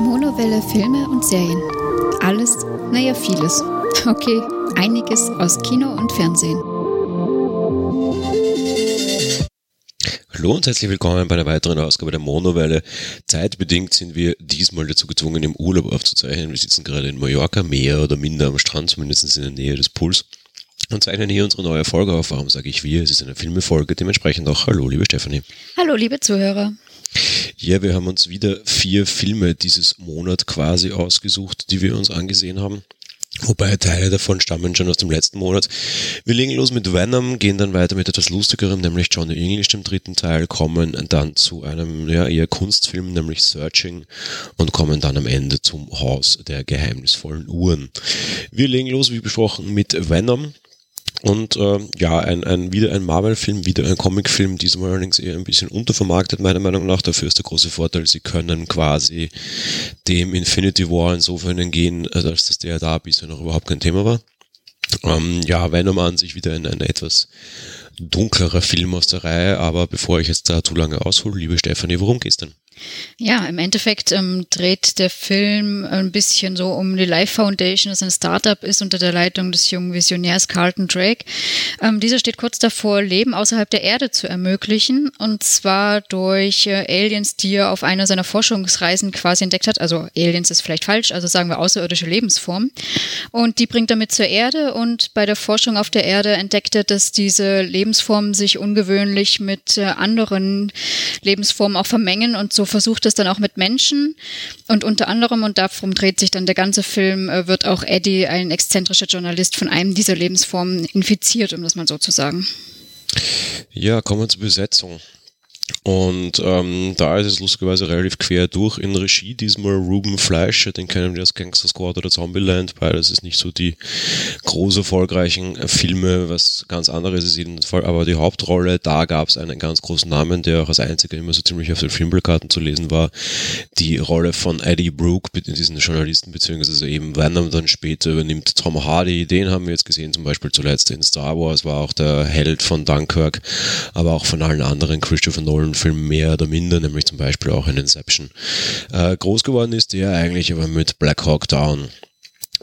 Monowelle Filme und Serien. Alles, naja, vieles. Okay, einiges aus Kino und Fernsehen. Hallo und herzlich willkommen bei einer weiteren Ausgabe der Monowelle. Zeitbedingt sind wir diesmal dazu gezwungen, im Urlaub aufzuzeichnen. Wir sitzen gerade in Mallorca, mehr oder minder am Strand, zumindest in der Nähe des Pools. Und zeichnen hier unsere neue Folge auf. Warum sage ich wir? Es ist eine Filmefolge, dementsprechend auch Hallo, liebe Stefanie. Hallo, liebe Zuhörer. Ja, wir haben uns wieder vier Filme dieses Monat quasi ausgesucht, die wir uns angesehen haben. Wobei Teile davon stammen schon aus dem letzten Monat. Wir legen los mit Venom, gehen dann weiter mit etwas Lustigerem, nämlich Johnny English im dritten Teil, kommen dann zu einem ja, eher Kunstfilm, nämlich Searching und kommen dann am Ende zum Haus der geheimnisvollen Uhren. Wir legen los, wie besprochen, mit Venom. Und äh, ja, ein, ein, wieder ein Marvel-Film, wieder ein Comic-Film, diesmal allerdings eher ein bisschen untervermarktet, meiner Meinung nach. Dafür ist der große Vorteil, sie können quasi dem Infinity War insofern entgehen, als dass der da bisher noch überhaupt kein Thema war. Ähm, ja, Venom an sich wieder ein, ein etwas dunklerer Film aus der Reihe, aber bevor ich jetzt da zu lange aushole, liebe Stefanie, worum geht's denn? Ja, im Endeffekt ähm, dreht der Film ein bisschen so um die Life Foundation, das ein Startup ist unter der Leitung des jungen Visionärs Carlton Drake. Ähm, dieser steht kurz davor, Leben außerhalb der Erde zu ermöglichen und zwar durch äh, Aliens, die er auf einer seiner Forschungsreisen quasi entdeckt hat. Also Aliens ist vielleicht falsch, also sagen wir außerirdische Lebensformen. Und die bringt er mit zur Erde und bei der Forschung auf der Erde entdeckt er, dass diese Lebensformen sich ungewöhnlich mit äh, anderen Lebensformen auch vermengen und so versucht es dann auch mit Menschen und unter anderem, und darum dreht sich dann der ganze Film, äh, wird auch Eddie, ein exzentrischer Journalist, von einem dieser Lebensformen infiziert, um das mal so zu sagen. Ja, kommen wir zur Besetzung. Und ähm, da ist es lustigerweise relativ quer durch in Regie diesmal. Ruben Fleischer, den kennen wir als Gangster Squad oder Zombieland, weil das ist nicht so die groß erfolgreichen Filme, was ganz anderes ist jeden Fall, aber die Hauptrolle, da gab es einen ganz großen Namen, der auch als einziger immer so ziemlich auf den Filmplakaten zu lesen war, die Rolle von Eddie Brooke, diesen Journalisten, beziehungsweise eben Venom dann später übernimmt Tom Hardy, den haben wir jetzt gesehen, zum Beispiel zuletzt in Star Wars, war auch der Held von Dunkirk, aber auch von allen anderen Christopher Nolan Nolan-Film mehr oder minder, nämlich zum Beispiel auch in Inception. Äh, groß geworden ist der eigentlich aber mit Black Hawk Down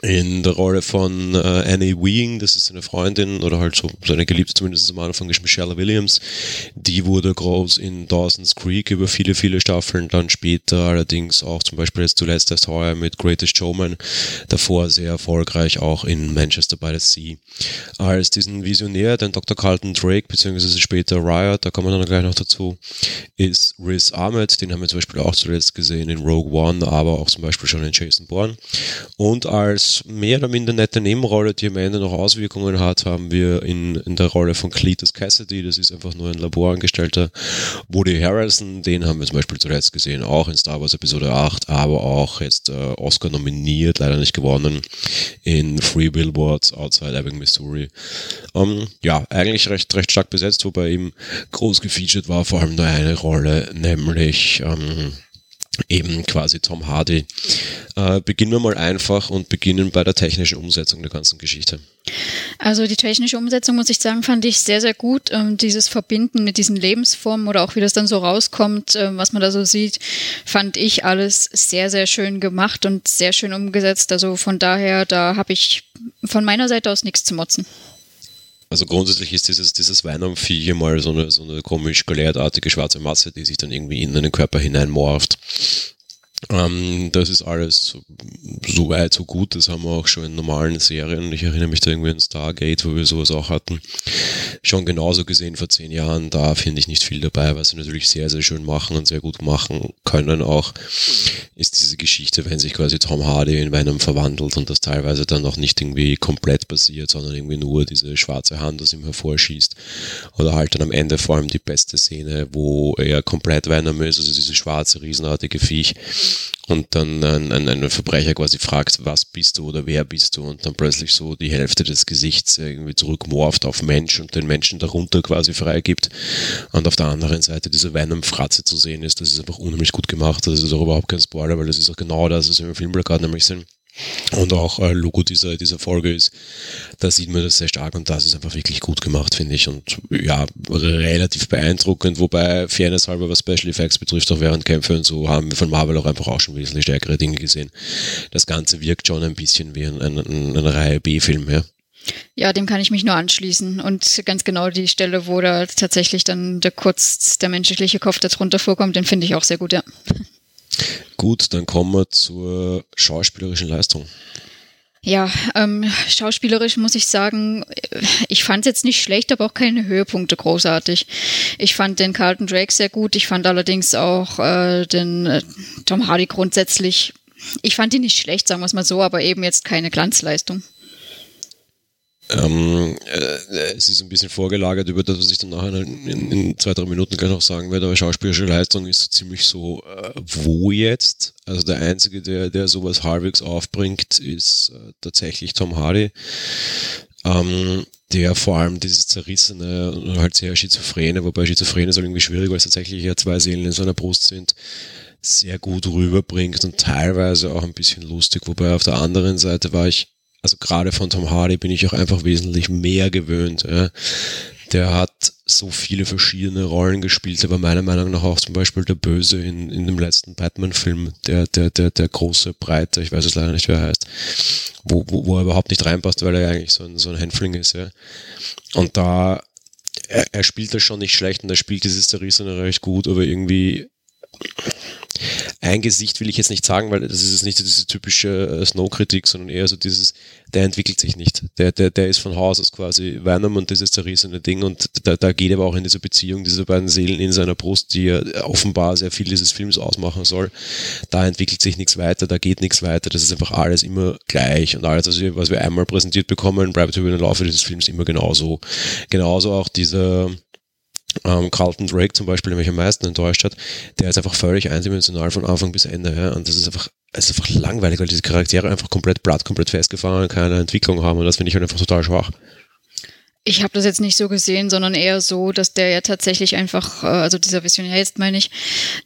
in der Rolle von äh, Annie Weing, das ist seine Freundin oder halt so seine Geliebte zumindest am Anfang ist Michelle Williams. Die wurde groß in Dawson's Creek über viele, viele Staffeln, dann später allerdings auch zum Beispiel jetzt zuletzt erst heuer mit Greatest Showman, davor sehr erfolgreich auch in Manchester by the Sea. Als diesen Visionär, den Dr. Carlton Drake, beziehungsweise später Riot, da kommen wir dann gleich noch dazu, ist Riz Ahmed, den haben wir zum Beispiel auch zuletzt gesehen in Rogue One, aber auch zum Beispiel schon in Jason Bourne. Und als mehr oder minder nette Nebenrolle, die am Ende noch Auswirkungen hat, haben wir in, in der Rolle von Cletus Cassidy, das ist einfach nur ein Laborangestellter, Woody Harrelson, den haben wir zum Beispiel zuletzt gesehen, auch in Star Wars Episode 8, aber auch jetzt äh, Oscar nominiert, leider nicht gewonnen, in Free Billboards Outside Ebbing, Missouri. Ähm, ja, eigentlich recht, recht stark besetzt, wobei ihm groß gefeatured war, vor allem nur eine Rolle, nämlich ähm, eben quasi Tom Hardy. Äh, beginnen wir mal einfach und beginnen bei der technischen Umsetzung der ganzen Geschichte. Also die technische Umsetzung, muss ich sagen, fand ich sehr, sehr gut. Ähm, dieses Verbinden mit diesen Lebensformen oder auch wie das dann so rauskommt, äh, was man da so sieht, fand ich alles sehr, sehr schön gemacht und sehr schön umgesetzt. Also von daher, da habe ich von meiner Seite aus nichts zu motzen. Also grundsätzlich ist dieses, dieses Venom-Vieh mal so eine, so eine komisch galertartige schwarze Masse, die sich dann irgendwie in einen Körper hineinmorpht. Ähm, das ist alles so weit, so gut. Das haben wir auch schon in normalen Serien. Ich erinnere mich da irgendwie an Stargate, wo wir sowas auch hatten. Schon genauso gesehen vor zehn Jahren. Da finde ich nicht viel dabei, was sie natürlich sehr, sehr schön machen und sehr gut machen können auch, ist diese Geschichte, wenn sich quasi Tom Hardy in Venom verwandelt und das teilweise dann auch nicht irgendwie komplett passiert, sondern irgendwie nur diese schwarze Hand aus ihm hervorschießt. Oder halt dann am Ende vor allem die beste Szene, wo er komplett Venom ist, also diese schwarze, riesenartige Viech und dann ein, ein, Verbrecher quasi fragt, was bist du oder wer bist du? Und dann plötzlich so die Hälfte des Gesichts irgendwie zurückmorft auf Mensch und den Menschen darunter quasi freigibt. Und auf der anderen Seite diese Venom-Fratze zu sehen ist, das ist einfach unheimlich gut gemacht, das ist auch überhaupt kein Spoiler, weil das ist auch genau das, was wir im Filmplakat nämlich sind und auch äh, Logo dieser, dieser Folge ist, da sieht man das sehr stark und das ist einfach wirklich gut gemacht, finde ich. Und ja, relativ beeindruckend, wobei Fairness halber, was Special Effects betrifft, auch während Kämpfe und so, haben wir von Marvel auch einfach auch schon wesentlich stärkere Dinge gesehen. Das Ganze wirkt schon ein bisschen wie ein, ein, ein, eine Reihe B-Film, ja. Ja, dem kann ich mich nur anschließen. Und ganz genau die Stelle, wo da tatsächlich dann der kurz der menschliche Kopf darunter vorkommt, den finde ich auch sehr gut, ja. Gut, dann kommen wir zur schauspielerischen Leistung. Ja, ähm, schauspielerisch muss ich sagen, ich fand es jetzt nicht schlecht, aber auch keine Höhepunkte großartig. Ich fand den Carlton Drake sehr gut. Ich fand allerdings auch äh, den äh, Tom Hardy grundsätzlich, ich fand ihn nicht schlecht, sagen wir es mal so, aber eben jetzt keine Glanzleistung. Ähm, äh, es ist ein bisschen vorgelagert über das, was ich dann nachher in, in, zwei, drei Minuten gleich noch sagen werde, aber schauspielerische Leistung ist so ziemlich so, äh, wo jetzt? Also der Einzige, der, der sowas halbwegs aufbringt, ist äh, tatsächlich Tom Hardy. Ähm, der vor allem dieses zerrissene und halt sehr schizophrene, wobei schizophrene ist halt irgendwie schwierig, weil es tatsächlich ja zwei Seelen in seiner Brust sind, sehr gut rüberbringt und teilweise auch ein bisschen lustig, wobei auf der anderen Seite war ich also gerade von Tom Hardy bin ich auch einfach wesentlich mehr gewöhnt. Ja. Der hat so viele verschiedene Rollen gespielt. Er war meiner Meinung nach auch zum Beispiel der Böse in, in dem letzten Batman-Film, der, der, der, der große Breite, ich weiß es leider nicht, wer er heißt, wo, wo, wo er überhaupt nicht reinpasst, weil er eigentlich so ein, so ein Hänfling ist. Ja. Und da, er, er spielt das schon nicht schlecht und er spielt dieses Zerrissene recht gut, aber irgendwie ein Gesicht will ich jetzt nicht sagen, weil das ist nicht diese typische äh, Snow-Kritik, sondern eher so dieses, der entwickelt sich nicht. Der, der, der ist von Haus aus quasi Venom und dieses zerrissene Ding und da, da geht aber auch in diese Beziehung dieser beiden Seelen in seiner Brust, die ja offenbar sehr viel dieses Films ausmachen soll. Da entwickelt sich nichts weiter, da geht nichts weiter, das ist einfach alles immer gleich und alles, was wir einmal präsentiert bekommen, bleibt über den Laufe dieses Films immer genauso. Genauso auch dieser ähm, Carlton Drake zum Beispiel, der mich am meisten enttäuscht hat, der ist einfach völlig eindimensional von Anfang bis Ende. Ja? Und das ist einfach, ist einfach langweilig, weil diese Charaktere einfach komplett platt, komplett festgefahren keine Entwicklung haben. Und das finde ich halt einfach total schwach. Ich habe das jetzt nicht so gesehen, sondern eher so, dass der ja tatsächlich einfach, äh, also dieser Visionär jetzt meine ich,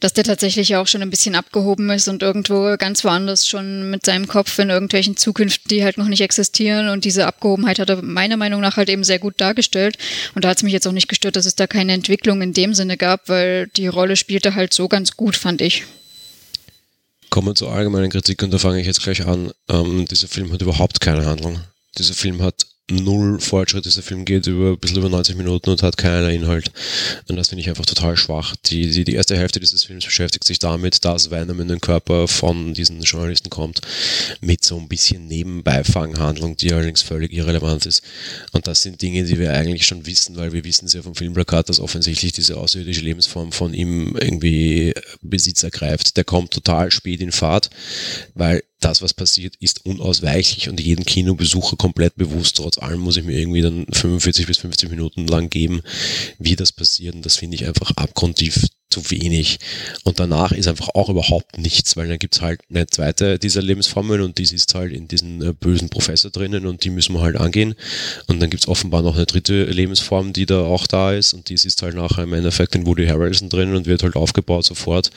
dass der tatsächlich auch schon ein bisschen abgehoben ist und irgendwo ganz woanders schon mit seinem Kopf in irgendwelchen Zukünften, die halt noch nicht existieren. Und diese Abgehobenheit hat er meiner Meinung nach halt eben sehr gut dargestellt. Und da hat es mich jetzt auch nicht gestört, dass es da keine Entwicklung in dem Sinne gab, weil die Rolle spielte halt so ganz gut, fand ich. Kommen wir zur allgemeinen Kritik und da fange ich jetzt gleich an. Ähm, dieser Film hat überhaupt keine Handlung. Dieser Film hat null Fortschritt. Dieser Film geht über ein bisschen über 90 Minuten und hat keinerlei Inhalt. Und das finde ich einfach total schwach. Die, die, die erste Hälfte dieses Films beschäftigt sich damit, dass Venom in den Körper von diesen Journalisten kommt, mit so ein bisschen Nebenbeifanghandlung, die allerdings völlig irrelevant ist. Und das sind Dinge, die wir eigentlich schon wissen, weil wir wissen ja vom Filmplakat, dass offensichtlich diese außerirdische Lebensform von ihm irgendwie Besitz ergreift. Der kommt total spät in Fahrt, weil das, was passiert, ist unausweichlich und jedem Kinobesucher komplett bewusst. Trotz allem muss ich mir irgendwie dann 45 bis 50 Minuten lang geben, wie das passiert. Und das finde ich einfach abgrundtief zu wenig. Und danach ist einfach auch überhaupt nichts, weil dann gibt's halt eine zweite dieser Lebensformeln und die ist halt in diesen äh, bösen Professor drinnen und die müssen wir halt angehen. Und dann gibt's offenbar noch eine dritte Lebensform, die da auch da ist und die ist halt nachher im Endeffekt in Woody Harrelson drinnen und wird halt aufgebaut sofort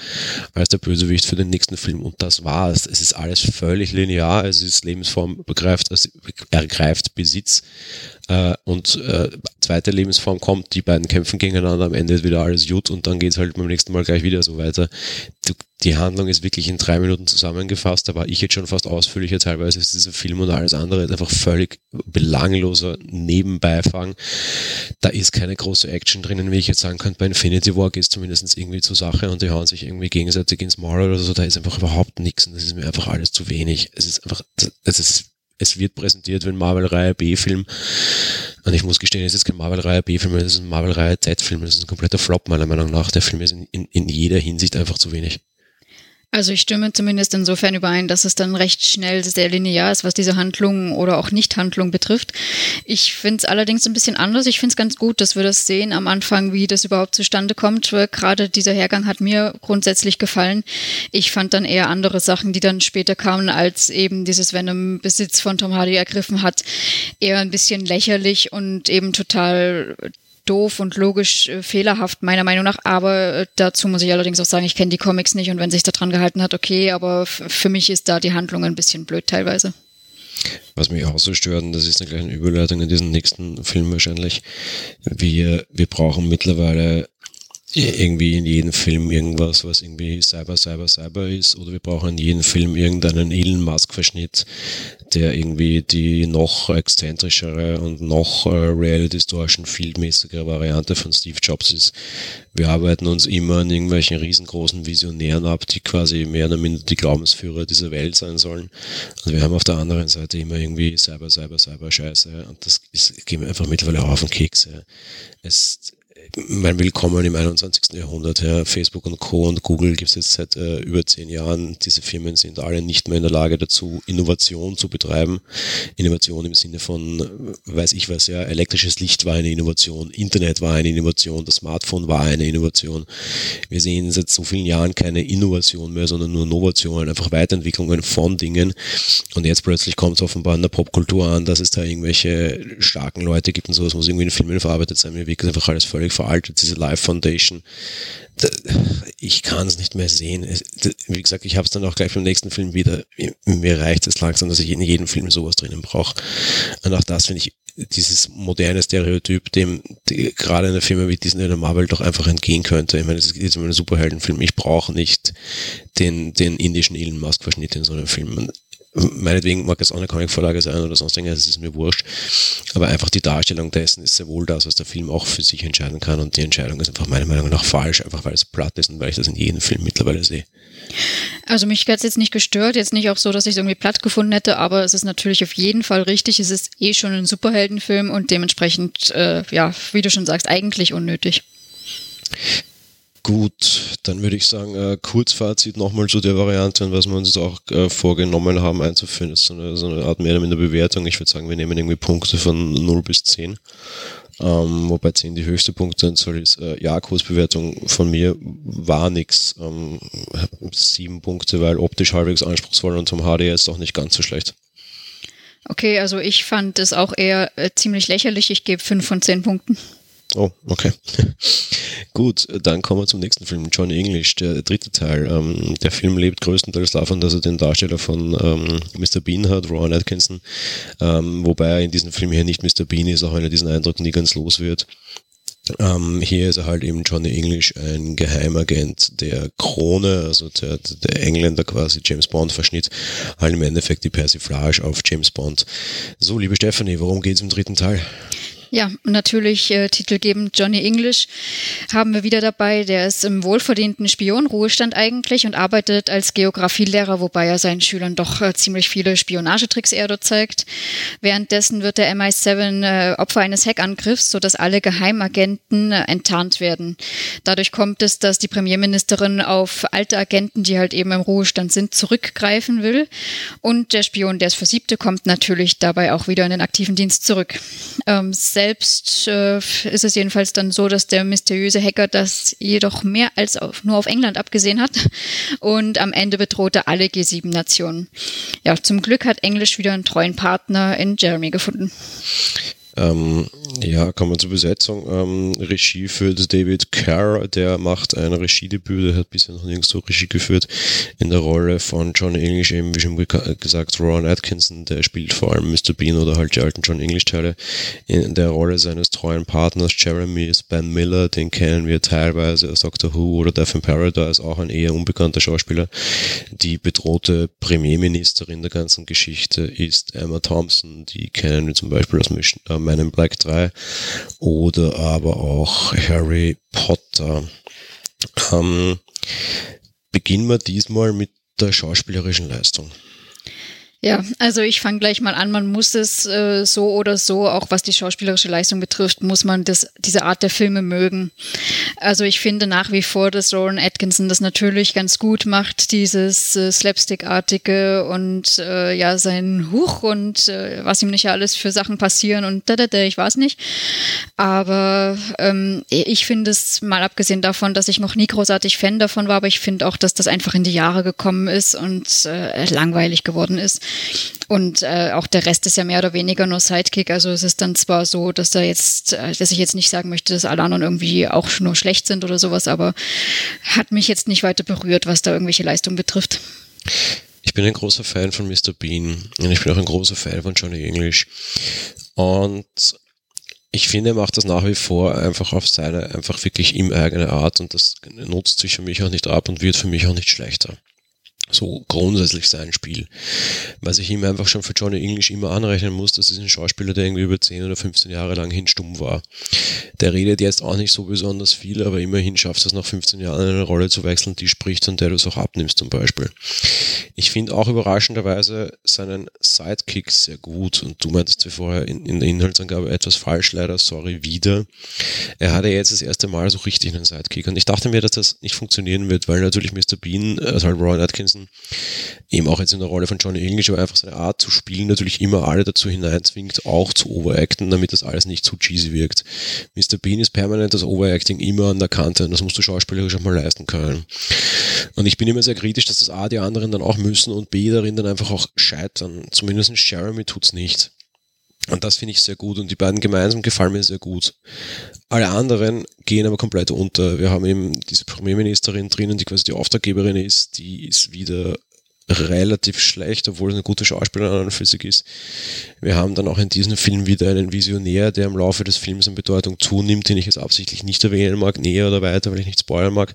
als der Bösewicht für den nächsten Film. Und das war's. Es ist alles völlig linear. Es ist Lebensform begreift, ergreift Besitz äh, und äh, zweite Lebensform kommt, die beiden kämpfen gegeneinander, am Ende ist wieder alles gut und dann geht's halt beim nächsten Mal gleich wieder so weiter. Du, die Handlung ist wirklich in drei Minuten zusammengefasst, da war ich jetzt schon fast ausführlicher, teilweise ist dieser Film und alles andere einfach völlig belangloser Nebenbeifang. Da ist keine große Action drinnen, wie ich jetzt sagen könnte, bei Infinity War geht es zumindest irgendwie zur Sache und die hauen sich irgendwie gegenseitig ins Maul oder so, da ist einfach überhaupt nichts und das ist mir einfach alles zu wenig. Es ist einfach, es ist es wird präsentiert wie ein Marvel-Reihe B-Film. Und ich muss gestehen, es ist kein Marvel-Reihe B-Film, es ist ein Marvel-Reihe Z-Film. Das ist ein kompletter Flop, meiner Meinung nach. Der Film ist in, in, in jeder Hinsicht einfach zu wenig. Also ich stimme zumindest insofern überein, dass es dann recht schnell sehr linear ist, was diese Handlung oder auch Nicht-Handlung betrifft. Ich finde es allerdings ein bisschen anders. Ich finde es ganz gut, dass wir das sehen am Anfang, wie das überhaupt zustande kommt. Gerade dieser Hergang hat mir grundsätzlich gefallen. Ich fand dann eher andere Sachen, die dann später kamen, als eben dieses Venom Besitz von Tom Hardy ergriffen hat, eher ein bisschen lächerlich und eben total doof und logisch äh, fehlerhaft, meiner Meinung nach. Aber äh, dazu muss ich allerdings auch sagen, ich kenne die Comics nicht und wenn sich da dran gehalten hat, okay, aber für mich ist da die Handlung ein bisschen blöd teilweise. Was mich auch so stört, und das ist eine kleine Überleitung in diesen nächsten Film wahrscheinlich, wir, wir brauchen mittlerweile irgendwie in jedem Film irgendwas, was irgendwie Cyber, Cyber, Cyber ist, oder wir brauchen in jedem Film irgendeinen Elon Musk-Verschnitt, der irgendwie die noch exzentrischere und noch äh, Reality Distortion fieldmäßigere Variante von Steve Jobs ist. Wir arbeiten uns immer an irgendwelchen riesengroßen Visionären ab, die quasi mehr oder minder die Glaubensführer dieser Welt sein sollen. Und wir haben auf der anderen Seite immer irgendwie Cyber, Cyber, Cyber Scheiße. Und das ist, gehen wir einfach mittlerweile auf den Keks. Es, mein Willkommen im 21. Jahrhundert. Ja. Facebook und Co. und Google gibt es jetzt seit äh, über zehn Jahren. Diese Firmen sind alle nicht mehr in der Lage dazu, Innovation zu betreiben. Innovation im Sinne von, äh, weiß ich was, ja, elektrisches Licht war eine Innovation, Internet war eine Innovation, das Smartphone war eine Innovation. Wir sehen seit so vielen Jahren keine Innovation mehr, sondern nur Innovationen, einfach Weiterentwicklungen von Dingen. Und jetzt plötzlich kommt es offenbar in der Popkultur an, dass es da irgendwelche starken Leute gibt und sowas muss irgendwie in Filmen verarbeitet sein. Mir wirkt einfach alles völlig veraltet, diese Live Foundation. Ich kann es nicht mehr sehen. Wie gesagt, ich habe es dann auch gleich beim nächsten Film wieder. Mir reicht es langsam, dass ich in jedem Film sowas drinnen brauche. Und auch das finde ich dieses moderne Stereotyp, dem gerade eine Firma wie Disney oder Marvel doch einfach entgehen könnte. Ich meine, es ist immer ein Superheldenfilm. Ich brauche nicht den, den indischen Elon Musk Verschnitt in so einem Film meinetwegen mag es auch eine Comic-Vorlage sein oder sonst irgendwas, das ist mir wurscht. Aber einfach die Darstellung dessen ist sehr wohl das, was der Film auch für sich entscheiden kann. Und die Entscheidung ist einfach meiner Meinung nach falsch, einfach weil es platt ist und weil ich das in jedem Film mittlerweile sehe. Also mich hat es jetzt nicht gestört, jetzt nicht auch so, dass ich es irgendwie platt gefunden hätte, aber es ist natürlich auf jeden Fall richtig. Es ist eh schon ein Superheldenfilm und dementsprechend, äh, ja, wie du schon sagst, eigentlich unnötig. Gut, dann würde ich sagen, äh, Kurzfazit nochmal zu der Variante und was wir uns jetzt auch äh, vorgenommen haben einzuführen, ist so eine, so eine Art mehr oder minder Bewertung. Ich würde sagen, wir nehmen irgendwie Punkte von 0 bis 10. Ähm, wobei 10 die höchste Punkteanzahl ist. Äh, ja, Kurzbewertung von mir war nix. Ähm, 7 Punkte, weil optisch halbwegs anspruchsvoll und zum HD ist auch nicht ganz so schlecht. Okay, also ich fand es auch eher äh, ziemlich lächerlich. Ich gebe 5 von 10 Punkten. Oh, okay. Gut, dann kommen wir zum nächsten Film, John English, der dritte Teil. Ähm, der Film lebt größtenteils davon, dass er den Darsteller von ähm, Mr. Bean hat, Rowan Atkinson, ähm, wobei er in diesem Film hier nicht Mr. Bean ist, auch wenn er diesen Eindruck nie ganz los wird. Ähm, hier ist er halt eben Johnny English, ein Geheimagent der Krone, also der, der Engländer quasi James Bond Verschnitt, halt im Endeffekt die Persiflage auf James Bond. So, liebe Stephanie, worum geht's im dritten Teil? Ja, natürlich äh, titelgebend Johnny English haben wir wieder dabei. Der ist im wohlverdienten Spionruhestand eigentlich und arbeitet als Geografielehrer, wobei er seinen Schülern doch äh, ziemlich viele Spionagetricks eher dort zeigt. Währenddessen wird der MI7 äh, Opfer eines Hackangriffs, sodass alle Geheimagenten äh, enttarnt werden. Dadurch kommt es, dass die Premierministerin auf alte Agenten, die halt eben im Ruhestand sind, zurückgreifen will. Und der Spion, der es versiebte, kommt natürlich dabei auch wieder in den aktiven Dienst zurück. Ähm, selbst äh, ist es jedenfalls dann so, dass der mysteriöse Hacker das jedoch mehr als auf, nur auf England abgesehen hat und am Ende bedroht er alle G7-Nationen. Ja, zum Glück hat Englisch wieder einen treuen Partner in Jeremy gefunden. Ähm, ja, kommen wir zur Besetzung. Ähm, Regie führt David Carr, der macht ein Regiedebüt, der hat bisher noch nirgends so Regie geführt, in der Rolle von John English, eben wie schon gesagt, Ron Atkinson, der spielt vor allem Mr. Bean oder halt die alten John English-Teile. In der Rolle seines treuen Partners Jeremy ist Ben Miller, den kennen wir teilweise aus Doctor Who oder Death in Paradise, auch ein eher unbekannter Schauspieler. Die bedrohte Premierministerin der ganzen Geschichte ist Emma Thompson, die kennen wir zum Beispiel aus Mission, äh, Man in Black 3 oder aber auch Harry Potter. Ähm, beginnen wir diesmal mit der schauspielerischen Leistung. Ja, also ich fange gleich mal an. Man muss es äh, so oder so, auch was die schauspielerische Leistung betrifft, muss man das, diese Art der Filme mögen. Also ich finde nach wie vor, dass Rowan Atkinson das natürlich ganz gut macht, dieses äh, Slapstick-artige und äh, ja, sein Huch und äh, was ihm nicht alles für Sachen passieren und da, da, da, ich weiß nicht. Aber ähm, ich finde es, mal abgesehen davon, dass ich noch nie großartig Fan davon war, aber ich finde auch, dass das einfach in die Jahre gekommen ist und äh, langweilig geworden ist. Und äh, auch der Rest ist ja mehr oder weniger nur Sidekick. Also es ist dann zwar so, dass da jetzt, äh, dass ich jetzt nicht sagen möchte, dass alle anderen irgendwie auch nur schlecht sind oder sowas, aber hat mich jetzt nicht weiter berührt, was da irgendwelche Leistung betrifft. Ich bin ein großer Fan von Mr. Bean und ich bin auch ein großer Fan von Johnny English. Und ich finde, er macht das nach wie vor einfach auf seine, einfach wirklich ihm eigene Art und das nutzt sich für mich auch nicht ab und wird für mich auch nicht schlechter so grundsätzlich sein Spiel. Was ich ihm einfach schon für Johnny English immer anrechnen muss, das ist ein Schauspieler, der irgendwie über 10 oder 15 Jahre lang hinstumm war. Der redet jetzt auch nicht so besonders viel, aber immerhin schafft es nach 15 Jahren eine Rolle zu wechseln, die spricht und der du es auch abnimmst zum Beispiel. Ich finde auch überraschenderweise seinen Sidekick sehr gut und du meintest wie vorher in, in der Inhaltsangabe etwas falsch, leider, sorry, wieder. Er hatte jetzt das erste Mal so richtig einen Sidekick und ich dachte mir, dass das nicht funktionieren wird, weil natürlich Mr. Bean, also halt Ron Atkinson, eben auch jetzt in der Rolle von Johnny English, aber einfach seine Art zu spielen natürlich immer alle dazu hineinzwingt, auch zu overacten, damit das alles nicht zu cheesy wirkt. Mr. Bean ist permanent das Overacting immer an der Kante und das musst du schauspielerisch auch mal leisten können. Und ich bin immer sehr kritisch, dass das A die anderen dann auch müssen und B darin dann einfach auch scheitern. Zumindest Jeremy tut's nicht. Und das finde ich sehr gut und die beiden gemeinsam gefallen mir sehr gut. Alle anderen gehen aber komplett unter. Wir haben eben diese Premierministerin drinnen, die quasi die Auftraggeberin ist, die ist wieder relativ schlecht, obwohl es eine gute Schauspielerin an sich ist. Wir haben dann auch in diesem Film wieder einen Visionär, der im Laufe des Films an Bedeutung zunimmt, den ich jetzt absichtlich nicht erwähnen mag, näher oder weiter, weil ich nicht spoilern mag.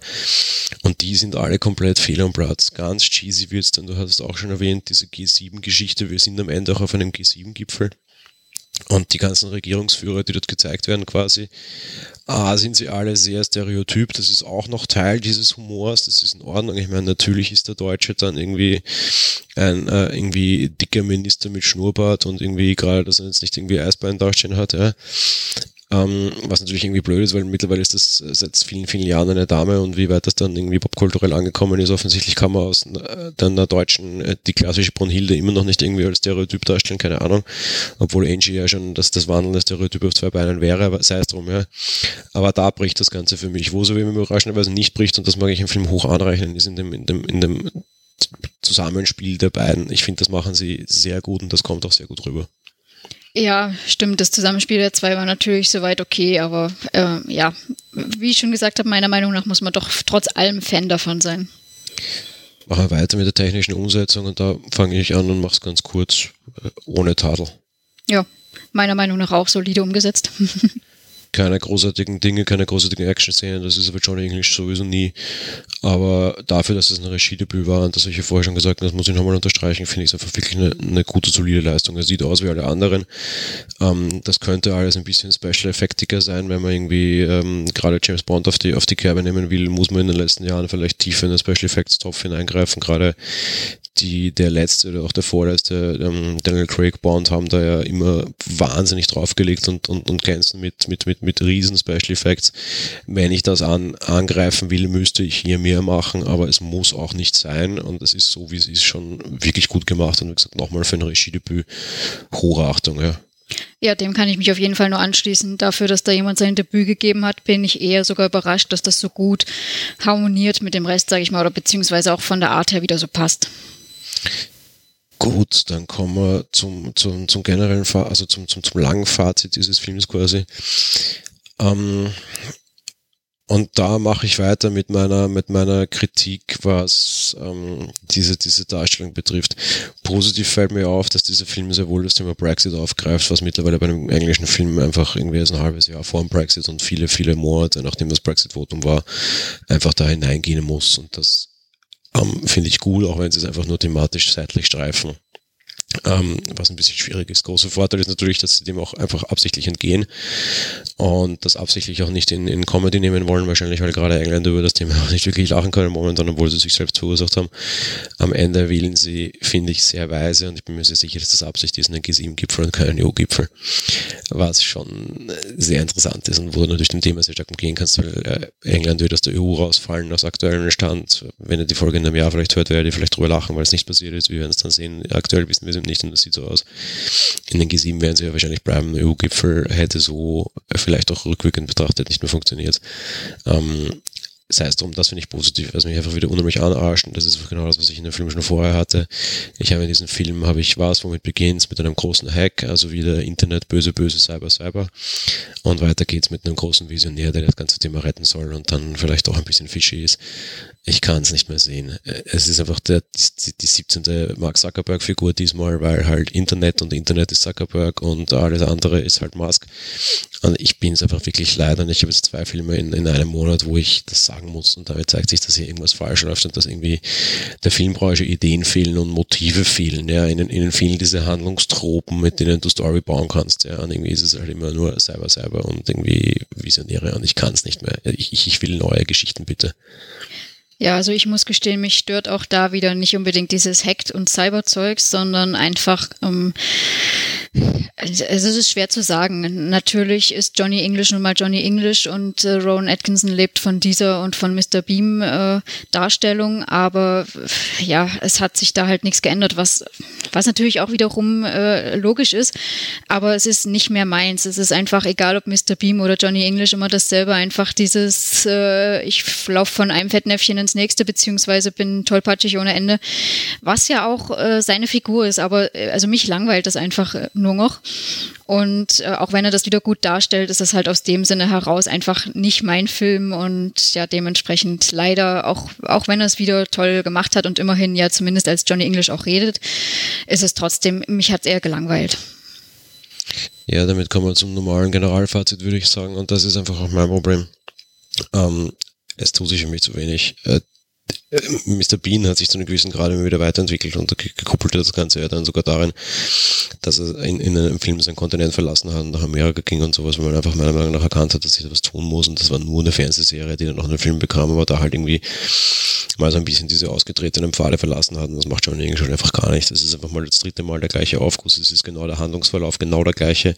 Und die sind alle komplett fehl am Platz. Ganz cheesy wird's dann, du hast es auch schon erwähnt, diese G7-Geschichte. Wir sind am Ende auch auf einem G7-Gipfel. Und die ganzen Regierungsführer, die dort gezeigt werden, quasi, ah, sind sie alle sehr stereotyp. Das ist auch noch Teil dieses Humors. Das ist in Ordnung. Ich meine, natürlich ist der Deutsche dann irgendwie ein äh, irgendwie dicker Minister mit Schnurrbart und irgendwie gerade, dass er jetzt nicht irgendwie Eisbein dastehen hat. Ja. Ähm, was natürlich irgendwie blöd ist, weil mittlerweile ist das seit vielen, vielen Jahren eine Dame und wie weit das dann irgendwie popkulturell angekommen ist, offensichtlich kann man aus äh, der deutschen, äh, die klassische Brunhilde immer noch nicht irgendwie als Stereotyp darstellen, keine Ahnung. Obwohl Angie ja schon das, das wandelnde Stereotyp auf zwei Beinen wäre, aber sei es drum, ja. Aber da bricht das Ganze für mich. Wo so wie mir überraschenderweise nicht bricht, und das mag ich im Film hoch anrechnen, ist in dem, in dem, in dem Zusammenspiel der beiden. Ich finde, das machen sie sehr gut und das kommt auch sehr gut rüber. Ja, stimmt. Das Zusammenspiel der zwei war natürlich soweit okay, aber äh, ja, wie ich schon gesagt habe, meiner Meinung nach muss man doch trotz allem Fan davon sein. Machen wir weiter mit der technischen Umsetzung und da fange ich an und mache es ganz kurz, äh, ohne Tadel. Ja, meiner Meinung nach auch solide umgesetzt. keine großartigen Dinge, keine großartigen Action-Szenen, das ist aber Johnny English sowieso nie. Aber dafür, dass es ein Regiedebüt war und das habe ich ja vorher schon gesagt, das muss ich nochmal unterstreichen, finde ich es einfach wirklich eine, eine, gute, solide Leistung. Er sieht aus wie alle anderen. Ähm, das könnte alles ein bisschen special-effektiger sein, wenn man irgendwie ähm, gerade James Bond auf die, auf die Kerbe nehmen will, muss man in den letzten Jahren vielleicht tiefer in den Special Effects Topf hineingreifen. Gerade die, der letzte oder auch der vorletzte ähm, Daniel Craig Bond haben da ja immer wahnsinnig draufgelegt und, und, und glänzen mit, mit, mit, mit riesen Special Effects. Wenn ich das an, angreifen will, müsste ich hier mehr machen, aber es muss auch nicht sein und es ist so, wie es ist, schon wirklich gut gemacht und wie gesagt, nochmal für ein Regiedebüt Hochachtung, ja. Ja, dem kann ich mich auf jeden Fall nur anschließen. Dafür, dass da jemand sein Debüt gegeben hat, bin ich eher sogar überrascht, dass das so gut harmoniert mit dem Rest, sage ich mal, oder beziehungsweise auch von der Art her wieder so passt. Gut, dann kommen wir zum, zum, zum generellen, also zum, zum, zum langen Fazit dieses Films quasi. Ähm, und da mache ich weiter mit meiner, mit meiner Kritik, was ähm, diese, diese Darstellung betrifft. Positiv fällt mir auf, dass dieser Film sehr wohl das Thema Brexit aufgreift, was mittlerweile bei einem englischen Film einfach irgendwie ein halbes Jahr vor dem Brexit und viele, viele Monate, nachdem das Brexit-Votum war, einfach da hineingehen muss. Und das ähm, finde ich gut, auch wenn sie es einfach nur thematisch seitlich streifen. Ähm, was ein bisschen schwierig ist. Großer Vorteil ist natürlich, dass sie dem auch einfach absichtlich entgehen und das absichtlich auch nicht in, in Comedy nehmen wollen, wahrscheinlich weil gerade Engländer über das Thema auch nicht wirklich lachen können momentan, obwohl sie sich selbst verursacht haben. Am Ende wählen sie, finde ich, sehr weise und ich bin mir sehr sicher, dass das Absicht ist, ein G7-Gipfel und kein EU-Gipfel, was schon sehr interessant ist und wo du natürlich dem Thema sehr stark umgehen kannst, weil äh, England wird aus der EU rausfallen, aus aktuellem Stand. Wenn ihr die Folge in einem Jahr vielleicht hört, werdet ihr vielleicht drüber lachen, weil es nicht passiert ist. Wir werden es dann sehen. Aktuell wissen wir es nicht und das sieht so aus. In den G7 werden sie ja wahrscheinlich bleiben. Der EU-Gipfel hätte so vielleicht auch rückwirkend betrachtet nicht mehr funktioniert. Ähm, sei es drum, das finde ich positiv, was mich einfach wieder unheimlich anarscht und das ist genau das, was ich in dem Film schon vorher hatte. Ich habe in diesem Film, habe ich was, womit beginnt mit einem großen Hack, also wieder Internet, böse, böse, Cyber, Cyber und weiter geht's mit einem großen Visionär, der das ganze Thema retten soll und dann vielleicht auch ein bisschen fishy ist. Ich kann es nicht mehr sehen. Es ist einfach der, die, die 17. Mark Zuckerberg-Figur diesmal, weil halt Internet und Internet ist Zuckerberg und alles andere ist halt Musk. Und ich bin es einfach wirklich leid und ich habe jetzt zwei Filme in, in einem Monat, wo ich das sagen muss und damit zeigt sich, dass hier irgendwas falsch läuft und dass irgendwie der Filmbranche Ideen fehlen und Motive fehlen. Ja, ihnen, ihnen fehlen diese Handlungstropen, mit denen du Story bauen kannst. Ja, und irgendwie ist es halt immer nur Cyber, Cyber und irgendwie Visionäre und ich kann es nicht mehr. Ich, ich will neue Geschichten bitte. Ja, also ich muss gestehen, mich stört auch da wieder nicht unbedingt dieses Hackt und Cyberzeugs, sondern einfach ähm, es ist schwer zu sagen. Natürlich ist Johnny English nun mal Johnny English und äh, Rowan Atkinson lebt von dieser und von Mr. Beam äh, Darstellung, aber ja, es hat sich da halt nichts geändert, was, was natürlich auch wiederum äh, logisch ist, aber es ist nicht mehr meins. Es ist einfach egal, ob Mr. Beam oder Johnny English immer dasselbe, einfach dieses, äh, ich laufe von einem Fettnäpfchen ins nächste, beziehungsweise bin tollpatschig ohne Ende, was ja auch äh, seine Figur ist, aber äh, also mich langweilt das einfach äh, nur noch. Und äh, auch wenn er das wieder gut darstellt, ist es halt aus dem Sinne heraus einfach nicht mein Film und ja, dementsprechend leider, auch, auch wenn er es wieder toll gemacht hat und immerhin ja zumindest als Johnny English auch redet, ist es trotzdem, mich hat es eher gelangweilt. Ja, damit kommen wir zum normalen Generalfazit, würde ich sagen. Und das ist einfach auch mein Problem. Ähm, es tut sich für mich zu wenig. Äh, Mr. Bean hat sich zu einem gewissen Grad immer wieder weiterentwickelt und gekuppelt das Ganze ja dann sogar darin, dass er in, in einem Film seinen Kontinent verlassen hat und nach Amerika ging und sowas, weil man einfach meiner Meinung nach erkannt hat, dass sich da was tun muss und das war nur eine Fernsehserie, die dann noch einen Film bekam, aber da halt irgendwie mal so ein bisschen diese ausgetretenen Pfade verlassen hat und das macht John English schon einfach gar nicht. Das ist einfach mal das dritte Mal der gleiche Aufguss, es ist genau der Handlungsverlauf, genau der gleiche.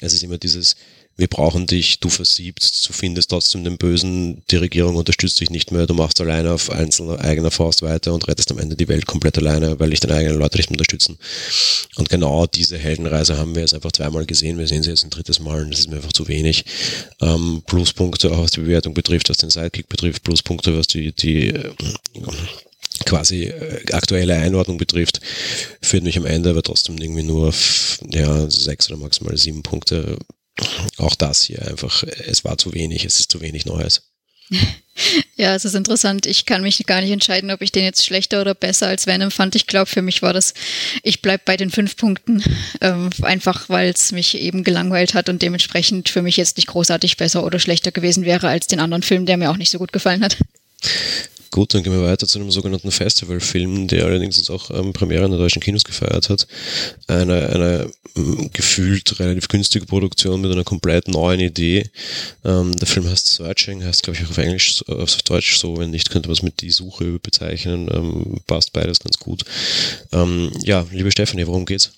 Es ist immer dieses, wir brauchen dich, du versiebst, du findest trotzdem den Bösen, die Regierung unterstützt dich nicht mehr, du machst alleine auf einzelner eigener Faust weiter und rettest am Ende die Welt komplett alleine, weil dich deine eigenen Leute nicht mehr unterstützen. Und genau diese Heldenreise haben wir jetzt einfach zweimal gesehen, wir sehen sie jetzt ein drittes Mal und das ist mir einfach zu wenig. Ähm, Pluspunkte auch was die Bewertung betrifft, was den Sidekick betrifft, Pluspunkte was die, die äh, quasi äh, aktuelle Einordnung betrifft, führt mich am Ende aber trotzdem irgendwie nur auf ja, sechs oder maximal sieben Punkte auch das hier einfach, es war zu wenig, es ist zu wenig Neues. Ja, es ist interessant. Ich kann mich gar nicht entscheiden, ob ich den jetzt schlechter oder besser als Venom fand. Ich glaube, für mich war das, ich bleibe bei den fünf Punkten, ähm, einfach weil es mich eben gelangweilt hat und dementsprechend für mich jetzt nicht großartig besser oder schlechter gewesen wäre als den anderen Film, der mir auch nicht so gut gefallen hat. Gut, dann gehen wir weiter zu einem sogenannten Festivalfilm, der allerdings jetzt auch ähm, Premiere in der deutschen Kinos gefeiert hat. Eine, eine ähm, gefühlt relativ günstige Produktion mit einer komplett neuen Idee. Ähm, der Film heißt Searching, heißt glaube ich auch auf Englisch, auf Deutsch so, wenn nicht, könnte man es mit die Suche bezeichnen. Ähm, passt beides ganz gut. Ähm, ja, liebe Stefanie, worum geht's?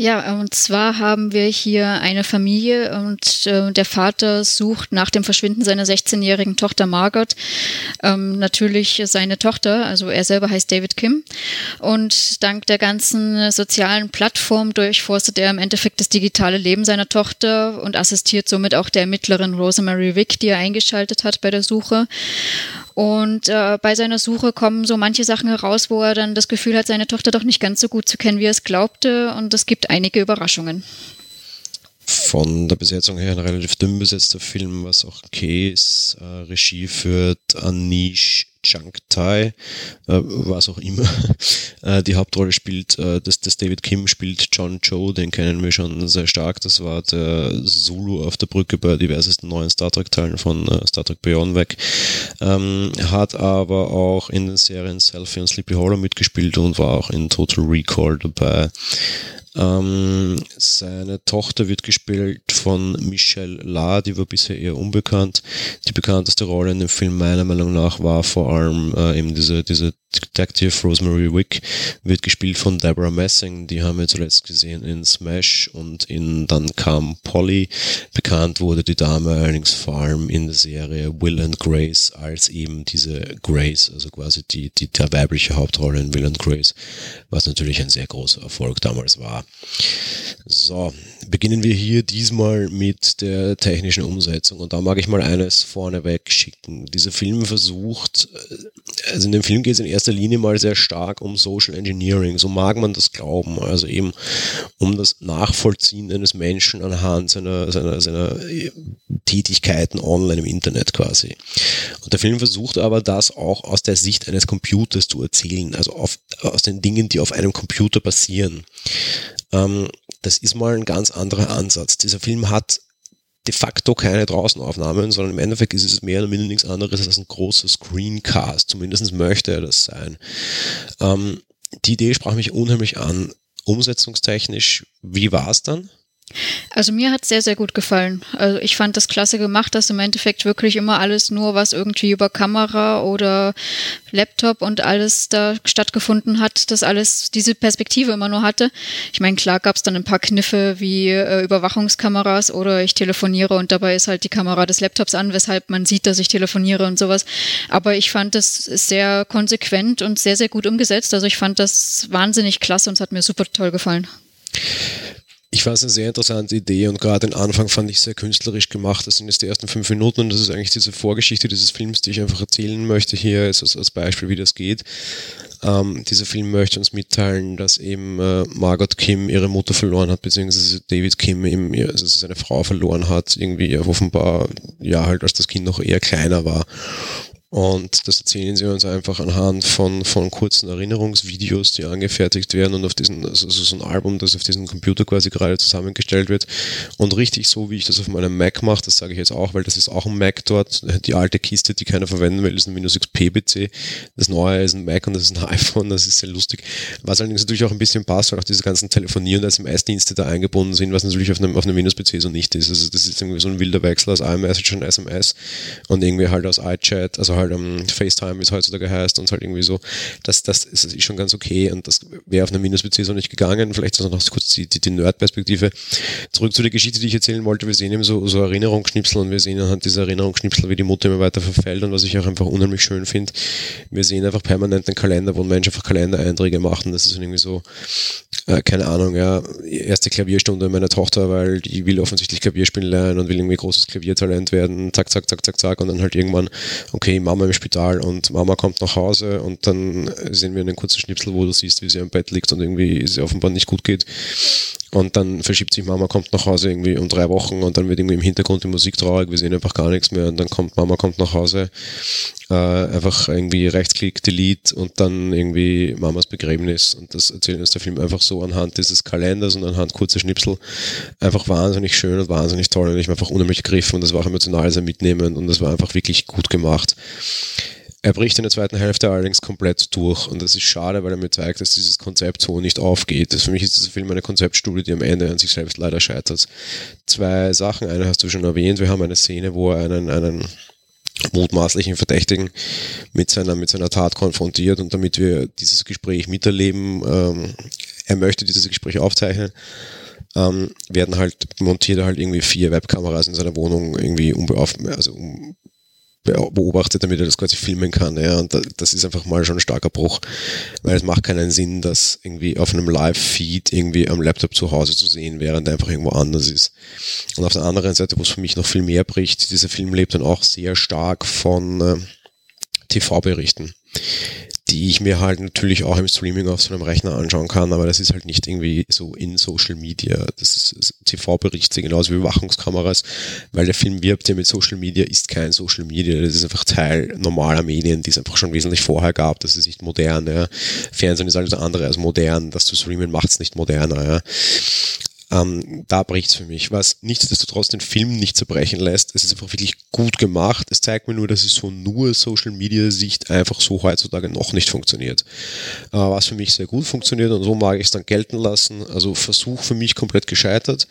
Ja, und zwar haben wir hier eine Familie und äh, der Vater sucht nach dem Verschwinden seiner 16-jährigen Tochter Margot ähm, natürlich seine Tochter, also er selber heißt David Kim. Und dank der ganzen sozialen Plattform durchforstet er im Endeffekt das digitale Leben seiner Tochter und assistiert somit auch der Ermittlerin Rosemary Wick, die er eingeschaltet hat bei der Suche. Und äh, bei seiner Suche kommen so manche Sachen heraus, wo er dann das Gefühl hat, seine Tochter doch nicht ganz so gut zu kennen, wie er es glaubte. Und es gibt einige Überraschungen. Von der Besetzung her ein relativ dünn besetzter Film, was auch okay ist. Äh, Regie führt Anish Chang Tai, äh, was auch immer, äh, die Hauptrolle spielt. Äh, das, das David Kim spielt John Cho, den kennen wir schon sehr stark. Das war der Zulu auf der Brücke bei diversesten neuen Star Trek-Teilen von äh, Star Trek Beyond weg. Ähm, hat aber auch in den Serien Selfie und Sleepy Hollow mitgespielt und war auch in Total Recall dabei. Ähm, seine Tochter wird gespielt von Michelle La, die war bisher eher unbekannt. Die bekannteste Rolle in dem Film meiner Meinung nach war vor allem äh, eben diese, diese Detective Rosemary Wick, wird gespielt von Deborah Messing. Die haben wir zuletzt gesehen in Smash und in Dann kam Polly. Bekannt wurde die Dame allerdings vor allem in der Serie Will and Grace als eben diese Grace, also quasi die, die der weibliche Hauptrolle in Will and Grace, was natürlich ein sehr großer Erfolg damals war. So, beginnen wir hier diesmal mit der technischen Umsetzung und da mag ich mal eines vorneweg schicken. Dieser Film versucht, äh, also in dem Film geht es in erster Linie mal sehr stark um Social Engineering, so mag man das glauben, also eben um das Nachvollziehen eines Menschen anhand seiner, seiner, seiner äh, Tätigkeiten online im Internet quasi. Und der Film versucht aber das auch aus der Sicht eines Computers zu erzählen, also auf, aus den Dingen, die auf einem Computer passieren. Ähm, das ist mal ein ganz anderer Ansatz. Dieser Film hat de facto keine Draußenaufnahmen, sondern im Endeffekt ist es mehr oder minder nichts anderes als ein großer Screencast. Zumindest möchte er das sein. Ähm, die Idee sprach mich unheimlich an. Umsetzungstechnisch, wie war es dann? Also mir hat es sehr, sehr gut gefallen. Also ich fand das klasse gemacht, dass im Endeffekt wirklich immer alles nur, was irgendwie über Kamera oder Laptop und alles da stattgefunden hat, dass alles diese Perspektive immer nur hatte. Ich meine, klar gab es dann ein paar Kniffe wie äh, Überwachungskameras oder ich telefoniere und dabei ist halt die Kamera des Laptops an, weshalb man sieht, dass ich telefoniere und sowas. Aber ich fand das sehr konsequent und sehr, sehr gut umgesetzt. Also ich fand das wahnsinnig klasse und es hat mir super toll gefallen. Ich fand es eine sehr interessante Idee und gerade den Anfang fand ich sehr künstlerisch gemacht. Das sind jetzt die ersten fünf Minuten und das ist eigentlich diese Vorgeschichte dieses Films, die ich einfach erzählen möchte hier als, als Beispiel, wie das geht. Ähm, dieser Film möchte uns mitteilen, dass eben äh, Margot Kim ihre Mutter verloren hat, beziehungsweise David Kim eben also seine Frau verloren hat, irgendwie offenbar, ja, halt als das Kind noch eher kleiner war und das erzählen sie uns einfach anhand von, von kurzen Erinnerungsvideos, die angefertigt werden und auf diesen, also so ein Album, das auf diesem Computer quasi gerade zusammengestellt wird. Und richtig so, wie ich das auf meinem Mac mache, das sage ich jetzt auch, weil das ist auch ein Mac dort. Die alte Kiste, die keiner verwenden will, ist ein Windows XP PC. Das neue ist ein Mac und das ist ein iPhone, das ist sehr lustig. Was allerdings natürlich auch ein bisschen passt, weil auch diese ganzen Telefonier- und SMS-Dienste da eingebunden sind, was natürlich auf einem, auf einem Windows-PC so nicht ist. Also das ist irgendwie so ein wilder Wechsel aus iMessage und SMS und irgendwie halt aus iChat, also halt um, FaceTime, wie es heutzutage heißt, und halt irgendwie so, das, das ist schon ganz okay und das wäre auf einem Windows-PC so nicht gegangen. Vielleicht noch kurz die, die, die Nerd-Perspektive. Zurück zu der Geschichte, die ich erzählen wollte. Wir sehen eben so, so Erinnerungsschnipsel und wir sehen anhand dieser Erinnerungsschnipsel, wie die Mutter immer weiter verfällt und was ich auch einfach unheimlich schön finde. Wir sehen einfach permanent einen Kalender, wo ein Mensch einfach Kalendereinträge macht und das ist irgendwie so, äh, keine Ahnung, ja, erste Klavierstunde meiner Tochter, weil die will offensichtlich Klavier spielen lernen und will irgendwie großes Klaviertalent werden, zack, zack, zack, zack, zack. Und dann halt irgendwann, okay, Mama im Spital und Mama kommt nach Hause und dann sehen wir einen kurzen Schnipsel, wo du siehst, wie sie am Bett liegt und irgendwie es offenbar nicht gut geht. Und dann verschiebt sich Mama, kommt nach Hause irgendwie um drei Wochen und dann wird irgendwie im Hintergrund die Musik traurig, wir sehen einfach gar nichts mehr. Und dann kommt Mama, kommt nach Hause, äh, einfach irgendwie Rechtsklick, Delete und dann irgendwie Mamas Begräbnis und das erzählt uns der Film einfach so anhand dieses Kalenders und anhand kurzer Schnipsel einfach wahnsinnig schön und wahnsinnig toll und ich war einfach unheimlich gegriffen und das war auch emotional sehr mitnehmend und das war einfach wirklich gut gemacht. Er bricht in der zweiten Hälfte allerdings komplett durch und das ist schade, weil er mir zeigt, dass dieses Konzept so nicht aufgeht. Das für mich ist dieser Film eine Konzeptstudie, die am Ende an sich selbst leider scheitert. Zwei Sachen, eine hast du schon erwähnt, wir haben eine Szene, wo er einen, einen mutmaßlichen Verdächtigen mit seiner, mit seiner Tat konfrontiert und damit wir dieses Gespräch miterleben, ähm, er möchte dieses Gespräch aufzeichnen, ähm, werden halt montiert halt irgendwie vier Webkameras in seiner Wohnung irgendwie unbeauf also um, beobachtet, damit er das quasi filmen kann. Ja. Und das ist einfach mal schon ein starker Bruch, weil es macht keinen Sinn, das irgendwie auf einem Live-Feed irgendwie am Laptop zu Hause zu sehen, während er einfach irgendwo anders ist. Und auf der anderen Seite, wo es für mich noch viel mehr bricht, dieser Film lebt dann auch sehr stark von äh, TV-Berichten die ich mir halt natürlich auch im Streaming auf so einem Rechner anschauen kann, aber das ist halt nicht irgendwie so in Social Media. Das ist TV-Berichte genauso wie Überwachungskameras, weil der Film wirbt ja mit Social Media, ist kein Social Media, das ist einfach Teil normaler Medien, die es einfach schon wesentlich vorher gab, das ist nicht modern. Ja. Fernsehen ist alles andere als modern, das zu streamen macht es nicht moderner. Ja. Ähm, da bricht's für mich. Was nichtsdestotrotz den Film nicht zerbrechen lässt. Es ist einfach wirklich gut gemacht. Es zeigt mir nur, dass es so nur Social Media Sicht einfach so heutzutage noch nicht funktioniert. Äh, was für mich sehr gut funktioniert und so mag ich es dann gelten lassen. Also Versuch für mich komplett gescheitert.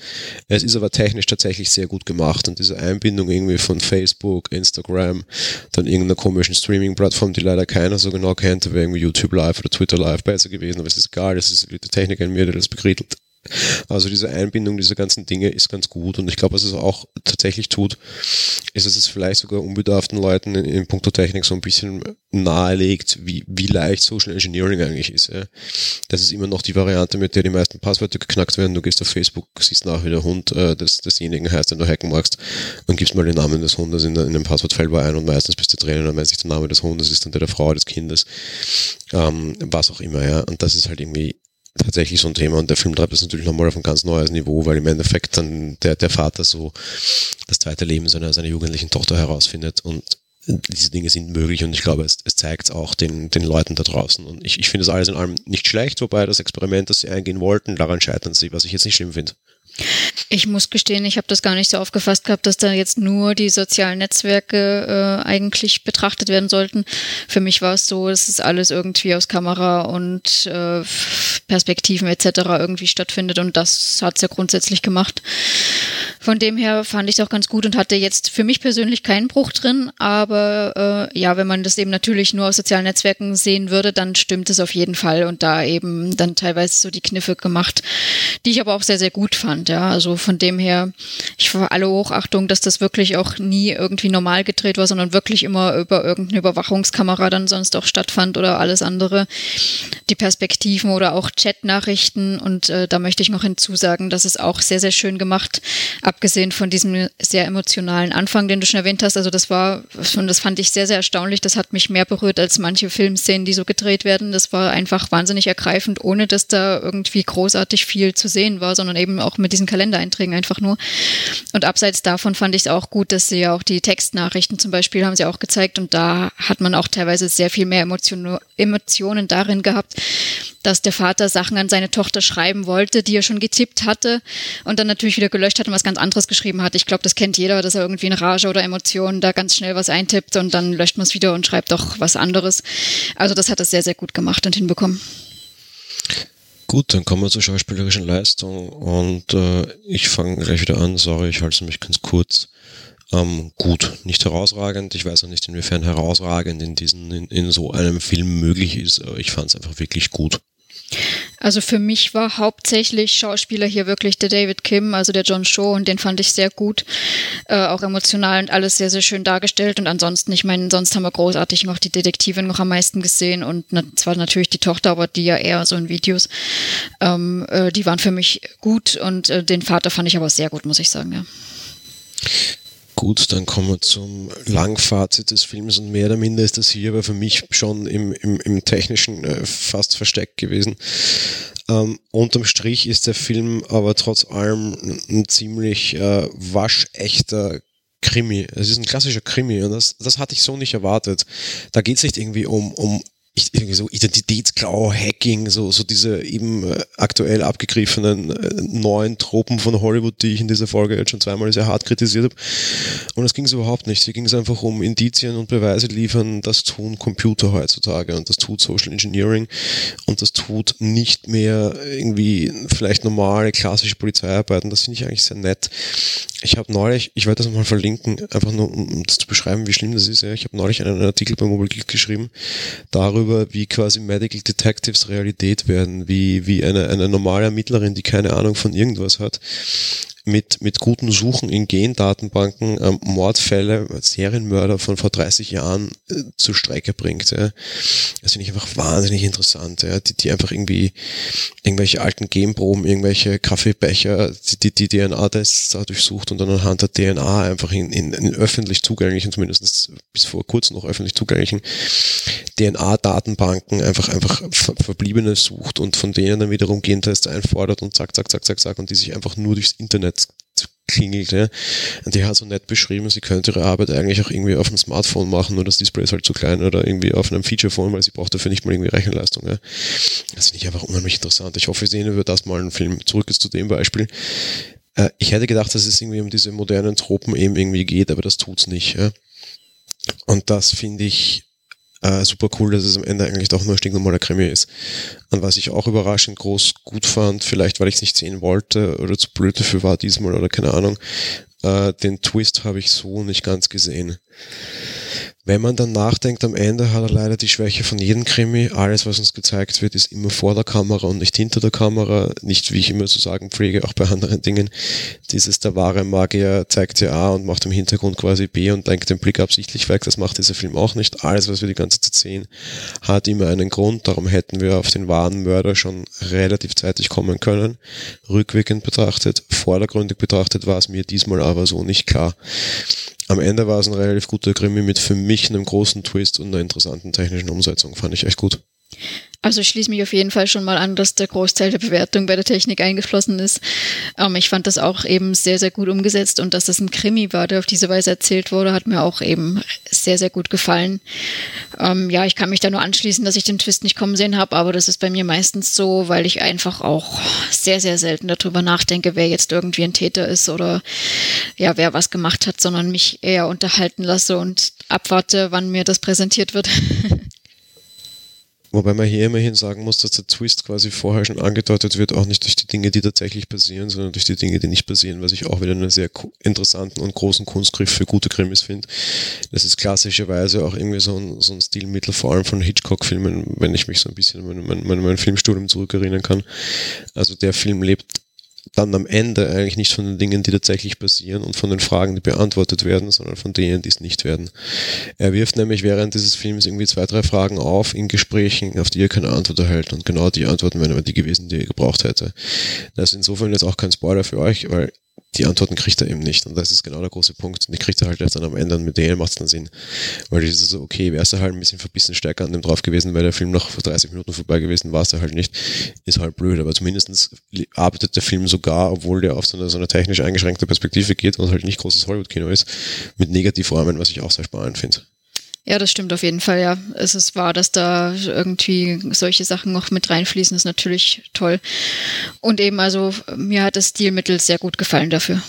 Es ist aber technisch tatsächlich sehr gut gemacht und diese Einbindung irgendwie von Facebook, Instagram, dann irgendeiner komischen Streaming-Plattform, die leider keiner so genau kennt, wäre irgendwie YouTube Live oder Twitter Live besser gewesen, aber es ist egal, das ist die Technik in mir, der das begrittelt. Also diese Einbindung dieser ganzen Dinge ist ganz gut und ich glaube, was es auch tatsächlich tut, ist, dass es vielleicht sogar unbedarften Leuten in, in puncto Technik so ein bisschen nahelegt, wie, wie leicht Social Engineering eigentlich ist. Ja. Das ist immer noch die Variante, mit der die meisten Passwörter geknackt werden. Du gehst auf Facebook, siehst nach, wie der Hund äh, des, desjenigen heißt, den du hacken magst und gibst mal den Namen des Hundes in, in den Passwortfeldbar ein und meistens bist du drinnen und wenn sich der Name des Hundes ist, dann der der Frau, des Kindes, ähm, was auch immer. Ja. Und das ist halt irgendwie tatsächlich so ein Thema und der Film treibt das natürlich nochmal auf ein ganz neues Niveau, weil im Endeffekt dann der, der Vater so das zweite Leben seiner, seiner jugendlichen Tochter herausfindet und diese Dinge sind möglich und ich glaube, es, es zeigt auch den, den Leuten da draußen. Und ich, ich finde das alles in allem nicht schlecht, wobei das Experiment, das sie eingehen wollten, daran scheitern sie, was ich jetzt nicht schlimm finde. Ich muss gestehen, ich habe das gar nicht so aufgefasst gehabt, dass da jetzt nur die sozialen Netzwerke äh, eigentlich betrachtet werden sollten. Für mich war es so, dass es alles irgendwie aus Kamera und äh, Perspektiven etc. irgendwie stattfindet und das hat es ja grundsätzlich gemacht. Von dem her fand ich es auch ganz gut und hatte jetzt für mich persönlich keinen Bruch drin, aber äh, ja, wenn man das eben natürlich nur aus sozialen Netzwerken sehen würde, dann stimmt es auf jeden Fall und da eben dann teilweise so die Kniffe gemacht, die ich aber auch sehr, sehr gut fand. Ja, also von dem her, ich war alle Hochachtung, dass das wirklich auch nie irgendwie normal gedreht war, sondern wirklich immer über irgendeine Überwachungskamera dann sonst auch stattfand oder alles andere. Die Perspektiven oder auch Chat-Nachrichten und äh, da möchte ich noch hinzusagen, dass es auch sehr, sehr schön gemacht, abgesehen von diesem sehr emotionalen Anfang, den du schon erwähnt hast. Also das war, und das fand ich sehr, sehr erstaunlich. Das hat mich mehr berührt als manche Filmszenen, die so gedreht werden. Das war einfach wahnsinnig ergreifend, ohne dass da irgendwie großartig viel zu sehen war, sondern eben auch mit diesen Kalendereinträgen einfach nur. Und abseits davon fand ich es auch gut, dass sie ja auch die Textnachrichten zum Beispiel haben sie auch gezeigt und da hat man auch teilweise sehr viel mehr Emotion, Emotionen darin gehabt, dass der Vater Sachen an seine Tochter schreiben wollte, die er schon getippt hatte und dann natürlich wieder gelöscht hat und was ganz anderes geschrieben hat. Ich glaube, das kennt jeder, dass er irgendwie in Rage oder Emotionen da ganz schnell was eintippt und dann löscht man es wieder und schreibt doch was anderes. Also das hat er sehr, sehr gut gemacht und hinbekommen. Gut, dann kommen wir zur schauspielerischen Leistung und äh, ich fange gleich wieder an. Sorry, ich halte mich ganz kurz. Ähm, gut, nicht herausragend. Ich weiß auch nicht, inwiefern herausragend in, diesen, in, in so einem Film möglich ist, ich fand es einfach wirklich gut. Also für mich war hauptsächlich Schauspieler hier wirklich der David Kim, also der John Shaw, und den fand ich sehr gut, äh, auch emotional und alles sehr, sehr schön dargestellt. Und ansonsten, ich meine, sonst haben wir großartig noch die Detektivin noch am meisten gesehen und na, zwar natürlich die Tochter, aber die ja eher so in Videos. Ähm, äh, die waren für mich gut und äh, den Vater fand ich aber sehr gut, muss ich sagen, ja. Gut, dann kommen wir zum Langfazit des Films und mehr oder minder ist das hier aber für mich schon im, im, im technischen äh, fast versteckt gewesen. Ähm, unterm Strich ist der Film aber trotz allem ein ziemlich äh, waschechter Krimi. Es ist ein klassischer Krimi und das, das hatte ich so nicht erwartet. Da geht es nicht irgendwie um, um irgendwie so Identitätsklau, Hacking, so, so diese eben äh, aktuell abgegriffenen äh, neuen Tropen von Hollywood, die ich in dieser Folge jetzt schon zweimal sehr hart kritisiert habe. Und das ging es überhaupt nicht. Hier ging es einfach um Indizien und Beweise liefern. Das tun Computer heutzutage und das tut Social Engineering und das tut nicht mehr irgendwie vielleicht normale klassische Polizeiarbeiten. Das finde ich eigentlich sehr nett. Ich habe neulich, ich werde das nochmal verlinken, einfach nur um das zu beschreiben, wie schlimm das ist. Ja. Ich habe neulich einen Artikel bei Mobile Geek geschrieben darüber, darüber, wie quasi Medical Detectives Realität werden, wie, wie eine, eine normale Ermittlerin, die keine Ahnung von irgendwas hat, mit, mit guten Suchen in Gendatenbanken ähm, Mordfälle, Serienmörder von vor 30 Jahren äh, zur Strecke bringt. Ja. Das finde ich einfach wahnsinnig interessant, ja. die, die einfach irgendwie irgendwelche alten Genproben, irgendwelche Kaffeebecher, die, die, die DNA-Tests da durchsucht und dann anhand der DNA einfach in, in, in öffentlich zugänglichen, zumindest bis vor kurzem noch öffentlich zugänglichen DNA-Datenbanken einfach, einfach Verbliebene sucht und von denen dann wiederum Gentests einfordert und zack, zack, zack, zack, zack und die sich einfach nur durchs Internet klingelt. Ja. Und die hat so nett beschrieben, sie könnte ihre Arbeit eigentlich auch irgendwie auf dem Smartphone machen, nur das Display ist halt zu klein oder irgendwie auf einem Feature-Phone, weil sie braucht dafür nicht mal irgendwie Rechenleistung. Ja. Das finde ich einfach unheimlich interessant. Ich hoffe, wir sehen über das mal einen Film. Zurück jetzt zu dem Beispiel. Äh, ich hätte gedacht, dass es irgendwie um diese modernen Tropen eben irgendwie geht, aber das tut's nicht. Ja. Und das finde ich äh, super cool, dass es am Ende eigentlich doch nur ein stinknormaler Krimi ist. Und was ich auch überraschend groß gut fand, vielleicht weil ich es nicht sehen wollte oder zu blöd dafür war diesmal oder keine Ahnung, äh, den Twist habe ich so nicht ganz gesehen. Wenn man dann nachdenkt, am Ende hat er leider die Schwäche von jedem Krimi. Alles, was uns gezeigt wird, ist immer vor der Kamera und nicht hinter der Kamera. Nicht, wie ich immer zu sagen pflege, auch bei anderen Dingen. Dieses, der wahre Magier zeigt dir A und macht im Hintergrund quasi B und denkt den Blick absichtlich weg. Das macht dieser Film auch nicht. Alles, was wir die ganze Zeit sehen, hat immer einen Grund. Darum hätten wir auf den wahren Mörder schon relativ zeitig kommen können. Rückwirkend betrachtet, vordergründig betrachtet war es mir diesmal aber so nicht klar. Am Ende war es ein relativ guter Krimi mit für mich einem großen Twist und einer interessanten technischen Umsetzung. Fand ich echt gut. Also ich schließe mich auf jeden Fall schon mal an, dass der Großteil der Bewertung bei der Technik eingeflossen ist. Ähm, ich fand das auch eben sehr, sehr gut umgesetzt und dass das ein Krimi war, der auf diese Weise erzählt wurde, hat mir auch eben sehr, sehr gut gefallen. Ähm, ja, ich kann mich da nur anschließen, dass ich den Twist nicht kommen sehen habe, aber das ist bei mir meistens so, weil ich einfach auch sehr, sehr selten darüber nachdenke, wer jetzt irgendwie ein Täter ist oder ja, wer was gemacht hat, sondern mich eher unterhalten lasse und abwarte, wann mir das präsentiert wird. Wobei man hier immerhin sagen muss, dass der Twist quasi vorher schon angedeutet wird, auch nicht durch die Dinge, die tatsächlich passieren, sondern durch die Dinge, die nicht passieren, was ich auch wieder einen sehr interessanten und großen Kunstgriff für gute Krimis finde. Das ist klassischerweise auch irgendwie so ein, so ein Stilmittel, vor allem von Hitchcock-Filmen, wenn ich mich so ein bisschen an mein, mein, mein Filmstudium zurückerinnern kann. Also der Film lebt dann am Ende eigentlich nicht von den Dingen, die tatsächlich passieren und von den Fragen, die beantwortet werden, sondern von denen, die es nicht werden. Er wirft nämlich während dieses Films irgendwie zwei, drei Fragen auf in Gesprächen, auf die er keine Antwort erhält und genau die Antworten wären aber die gewesen, die er gebraucht hätte. Das ist insofern jetzt auch kein Spoiler für euch, weil die Antworten kriegt er eben nicht. Und das ist genau der große Punkt. Und die kriegt er halt erst dann am Ende und mit denen macht es dann Sinn. Weil das ist so, okay, wäre es halt ein bisschen verbissen stärker an dem drauf gewesen, wäre der Film noch vor 30 Minuten vorbei gewesen, war es halt nicht. Ist halt blöd. Aber zumindestens arbeitet der Film sogar, obwohl der auf so eine, so eine technisch eingeschränkte Perspektive geht und halt nicht großes Hollywood-Kino ist, mit Negativräumen, was ich auch sehr spannend finde. Ja, das stimmt auf jeden Fall, ja. Es ist wahr, dass da irgendwie solche Sachen noch mit reinfließen, ist natürlich toll. Und eben, also, mir hat das Stilmittel sehr gut gefallen dafür.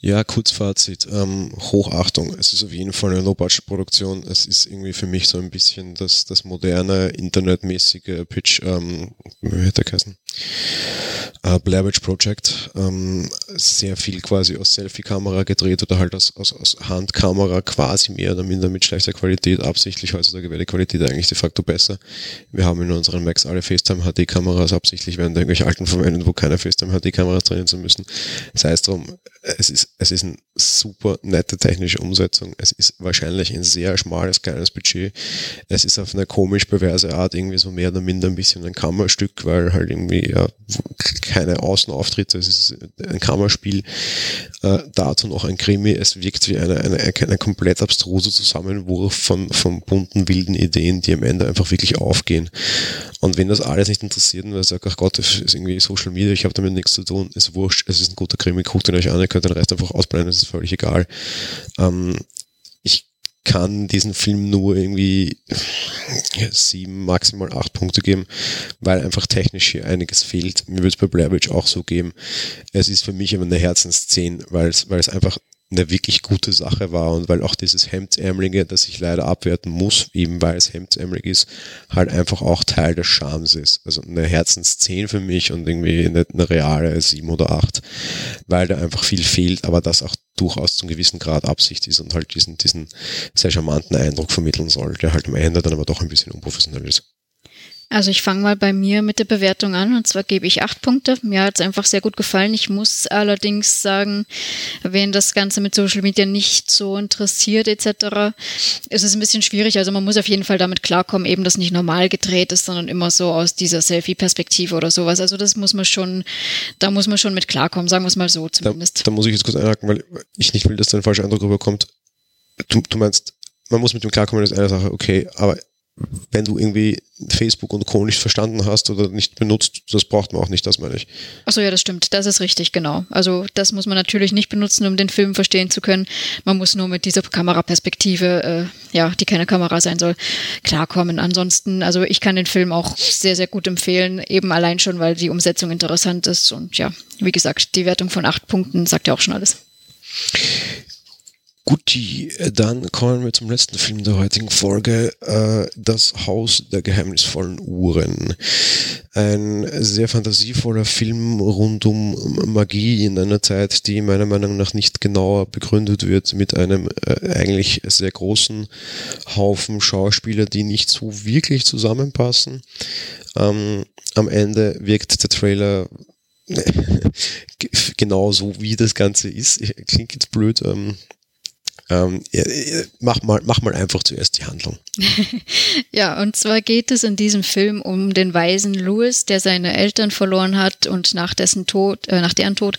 Ja, Kurzfazit. Ähm, Hochachtung. Es ist auf jeden Fall eine Low-Budget-Produktion. Es ist irgendwie für mich so ein bisschen das, das moderne, internetmäßige Pitch, ähm, wie hätte er geheißen? Äh, Blair Witch Project, ähm, sehr viel quasi aus Selfie-Kamera gedreht oder halt aus, aus, aus Handkamera quasi mehr oder minder mit schlechter Qualität, absichtlich heutzutage wäre die Qualität eigentlich de facto besser. Wir haben in unseren Macs alle FaceTime HD-Kameras, absichtlich werden da irgendwelche alten verwendet, wo keine FaceTime HD-Kameras drin sein müssen. Sei es drum, es ist, es ist eine super nette technische Umsetzung. Es ist wahrscheinlich ein sehr schmales, kleines Budget. Es ist auf eine komisch perverse Art irgendwie so mehr oder minder ein bisschen ein Kammerstück, weil halt irgendwie ja, keine Außenauftritte, es ist ein Kammerspiel, äh, dazu noch ein Krimi, es wirkt wie eine, eine, eine komplett abstruse Zusammenwurf von, von bunten, wilden Ideen, die am Ende einfach wirklich aufgehen. Und wenn das alles nicht interessiert, weil ich sage, ach Gott, das ist irgendwie Social Media, ich habe damit nichts zu tun, ist wurscht, es ist ein guter Krimi, guckt ihn euch an, ihr könnt den Rest einfach ausblenden, es ist völlig egal. Ähm, kann diesen Film nur irgendwie sieben, maximal acht Punkte geben, weil einfach technisch hier einiges fehlt. Mir würde es bei Blair Witch auch so geben. Es ist für mich immer eine Herzensszene, weil es einfach eine wirklich gute Sache war und weil auch dieses Hemdsärmelige, das ich leider abwerten muss, eben weil es hemdsärmelig ist, halt einfach auch Teil des Charmes ist. Also eine Herzensszene für mich und irgendwie eine, eine reale sieben oder acht, weil da einfach viel fehlt, aber das auch durchaus zum gewissen Grad Absicht ist und halt diesen, diesen sehr charmanten Eindruck vermitteln soll, der halt am Ende dann aber doch ein bisschen unprofessionell ist. Also ich fange mal bei mir mit der Bewertung an und zwar gebe ich acht Punkte. Mir hat es einfach sehr gut gefallen. Ich muss allerdings sagen, wen das Ganze mit Social Media nicht so interessiert etc., ist es ein bisschen schwierig. Also man muss auf jeden Fall damit klarkommen, eben dass nicht normal gedreht ist, sondern immer so aus dieser Selfie-Perspektive oder sowas. Also das muss man schon, da muss man schon mit klarkommen, sagen wir es mal so zumindest. Da, da muss ich jetzt kurz einhaken, weil ich nicht will, dass da ein falscher Eindruck rüberkommt. Du, du meinst man muss mit dem klarkommen, das ist eine Sache, okay, aber wenn du irgendwie Facebook und Co. nicht verstanden hast oder nicht benutzt, das braucht man auch nicht, das meine ich. Achso, ja, das stimmt. Das ist richtig, genau. Also das muss man natürlich nicht benutzen, um den Film verstehen zu können. Man muss nur mit dieser Kameraperspektive, äh, ja, die keine Kamera sein soll, klarkommen. Ansonsten, also ich kann den Film auch sehr, sehr gut empfehlen, eben allein schon, weil die Umsetzung interessant ist. Und ja, wie gesagt, die Wertung von acht Punkten sagt ja auch schon alles. Guti, dann kommen wir zum letzten Film der heutigen Folge, äh, Das Haus der geheimnisvollen Uhren. Ein sehr fantasievoller Film rund um Magie in einer Zeit, die meiner Meinung nach nicht genauer begründet wird, mit einem äh, eigentlich sehr großen Haufen Schauspieler, die nicht so wirklich zusammenpassen. Ähm, am Ende wirkt der Trailer genau so, wie das Ganze ist. Klingt jetzt blöd. Ähm, ähm, mach, mal, mach mal einfach zuerst die Handlung. ja, und zwar geht es in diesem Film um den weisen Louis, der seine Eltern verloren hat und nach dessen Tod, äh, nach deren Tod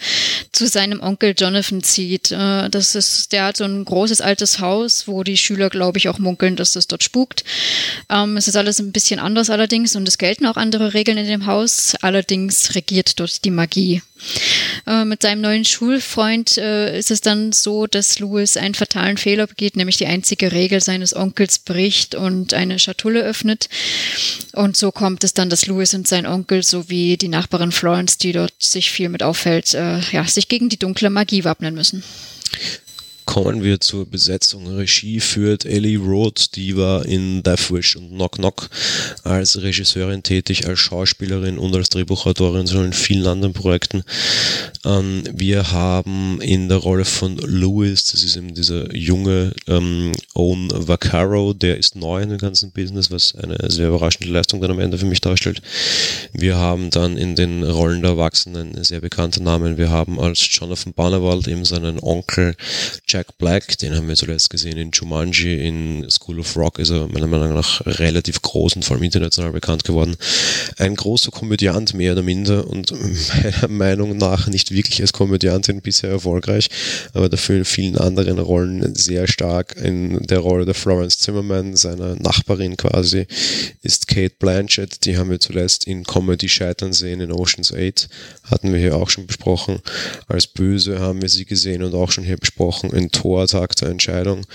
zu seinem Onkel Jonathan zieht. Äh, das ist, der hat so ein großes altes Haus, wo die Schüler, glaube ich, auch munkeln, dass das dort spukt. Ähm, es ist alles ein bisschen anders allerdings und es gelten auch andere Regeln in dem Haus. Allerdings regiert dort die Magie. Äh, mit seinem neuen Schulfreund äh, ist es dann so, dass Louis einen fatalen Fehler begeht, nämlich die einzige Regel seines Onkels bricht und eine Schatulle öffnet. Und so kommt es dann, dass Louis und sein Onkel sowie die Nachbarin Florence, die dort sich viel mit auffällt, äh, ja, sich gegen die dunkle Magie wappnen müssen. Kommen wir zur Besetzung. Regie führt Ellie Roth, die war in Death Wish und Knock Knock als Regisseurin tätig, als Schauspielerin und als Drehbuchautorin, sondern in vielen anderen Projekten. Ähm, wir haben in der Rolle von Lewis, das ist eben dieser junge ähm, Owen Vaccaro, der ist neu in dem ganzen Business, was eine sehr überraschende Leistung dann am Ende für mich darstellt. Wir haben dann in den Rollen der Erwachsenen sehr bekannte Namen. Wir haben als Jonathan Barnewald eben seinen Onkel Jack Black, den haben wir zuletzt gesehen in Jumanji, in School of Rock ist er meiner Meinung nach relativ groß und vor allem international bekannt geworden. Ein großer Komödiant mehr oder minder und meiner Meinung nach nicht wirklich als Komödiantin bisher erfolgreich, aber dafür in vielen anderen Rollen sehr stark. In der Rolle der Florence Zimmerman, seiner Nachbarin quasi, ist Kate Blanchett, die haben wir zuletzt in Comedy scheitern sehen, in Ocean's 8, hatten wir hier auch schon besprochen. Als Böse haben wir sie gesehen und auch schon hier besprochen in Tor Tag der Entscheidung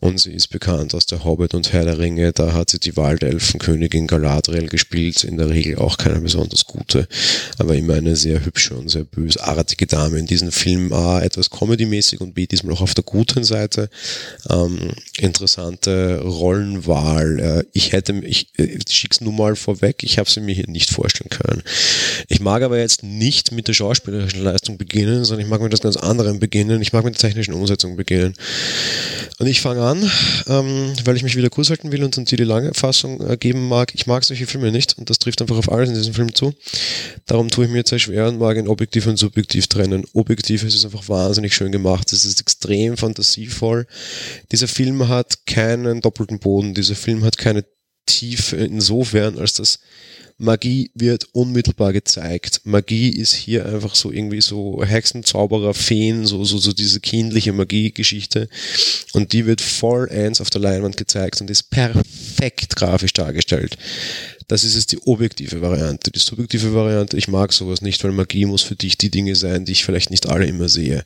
und sie ist bekannt aus der Hobbit und Herr der Ringe. Da hat sie die Waldelfenkönigin Galadriel gespielt, in der Regel auch keine besonders gute, aber immer eine sehr hübsche und sehr bösartige Dame. In diesem Film A etwas comedymäßig und B diesmal auch auf der guten Seite. Ähm, interessante Rollenwahl. Äh, ich hätte, ich äh, schick's nur mal vorweg, ich habe sie mir hier nicht vorstellen können. Ich mag aber jetzt nicht mit der schauspielerischen Leistung beginnen, sondern ich mag mit das ganz anderen beginnen. Ich mag mit der technischen Umsetzung beginnen. Und ich fange an, ähm, weil ich mich wieder kurz halten will und dann die lange Fassung äh, geben mag. Ich mag solche Filme nicht und das trifft einfach auf alles in diesem Film zu. Darum tue ich mir jetzt sehr schwer und mag ein Objektiv und Subjektiv trennen. Objektiv ist es einfach wahnsinnig schön gemacht. Es ist extrem fantasievoll. Dieser Film hat keinen doppelten Boden. Dieser Film hat keine Tiefe insofern, als dass Magie wird unmittelbar gezeigt. Magie ist hier einfach so irgendwie so Hexen, Feen, so, so, so diese kindliche Magie-Geschichte. Und die wird voll eins auf der Leinwand gezeigt und ist perfekt grafisch dargestellt. Das ist jetzt die objektive Variante. Die subjektive Variante, ich mag sowas nicht, weil Magie muss für dich die Dinge sein, die ich vielleicht nicht alle immer sehe.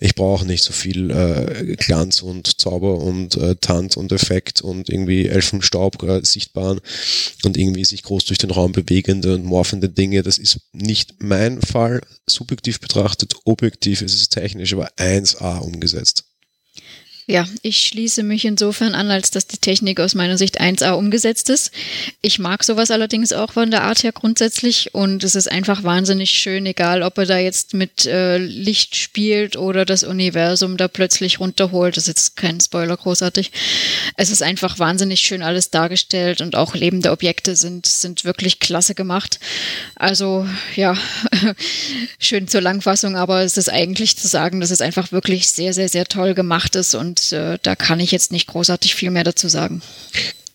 Ich brauche nicht so viel äh, Glanz und Zauber und äh, Tanz und Effekt und irgendwie Elfenstaub äh, sichtbaren und irgendwie sich groß durch den Raum bewegende und morphende Dinge. Das ist nicht mein Fall. Subjektiv betrachtet, objektiv ist es technisch aber 1A umgesetzt. Ja, ich schließe mich insofern an, als dass die Technik aus meiner Sicht 1A umgesetzt ist. Ich mag sowas allerdings auch von der Art her grundsätzlich und es ist einfach wahnsinnig schön, egal ob er da jetzt mit äh, Licht spielt oder das Universum da plötzlich runterholt. Das ist jetzt kein Spoiler großartig. Es ist einfach wahnsinnig schön alles dargestellt und auch lebende Objekte sind, sind wirklich klasse gemacht. Also ja, schön zur Langfassung, aber es ist eigentlich zu sagen, dass es einfach wirklich sehr, sehr, sehr toll gemacht ist und äh, da kann ich jetzt nicht großartig viel mehr dazu sagen.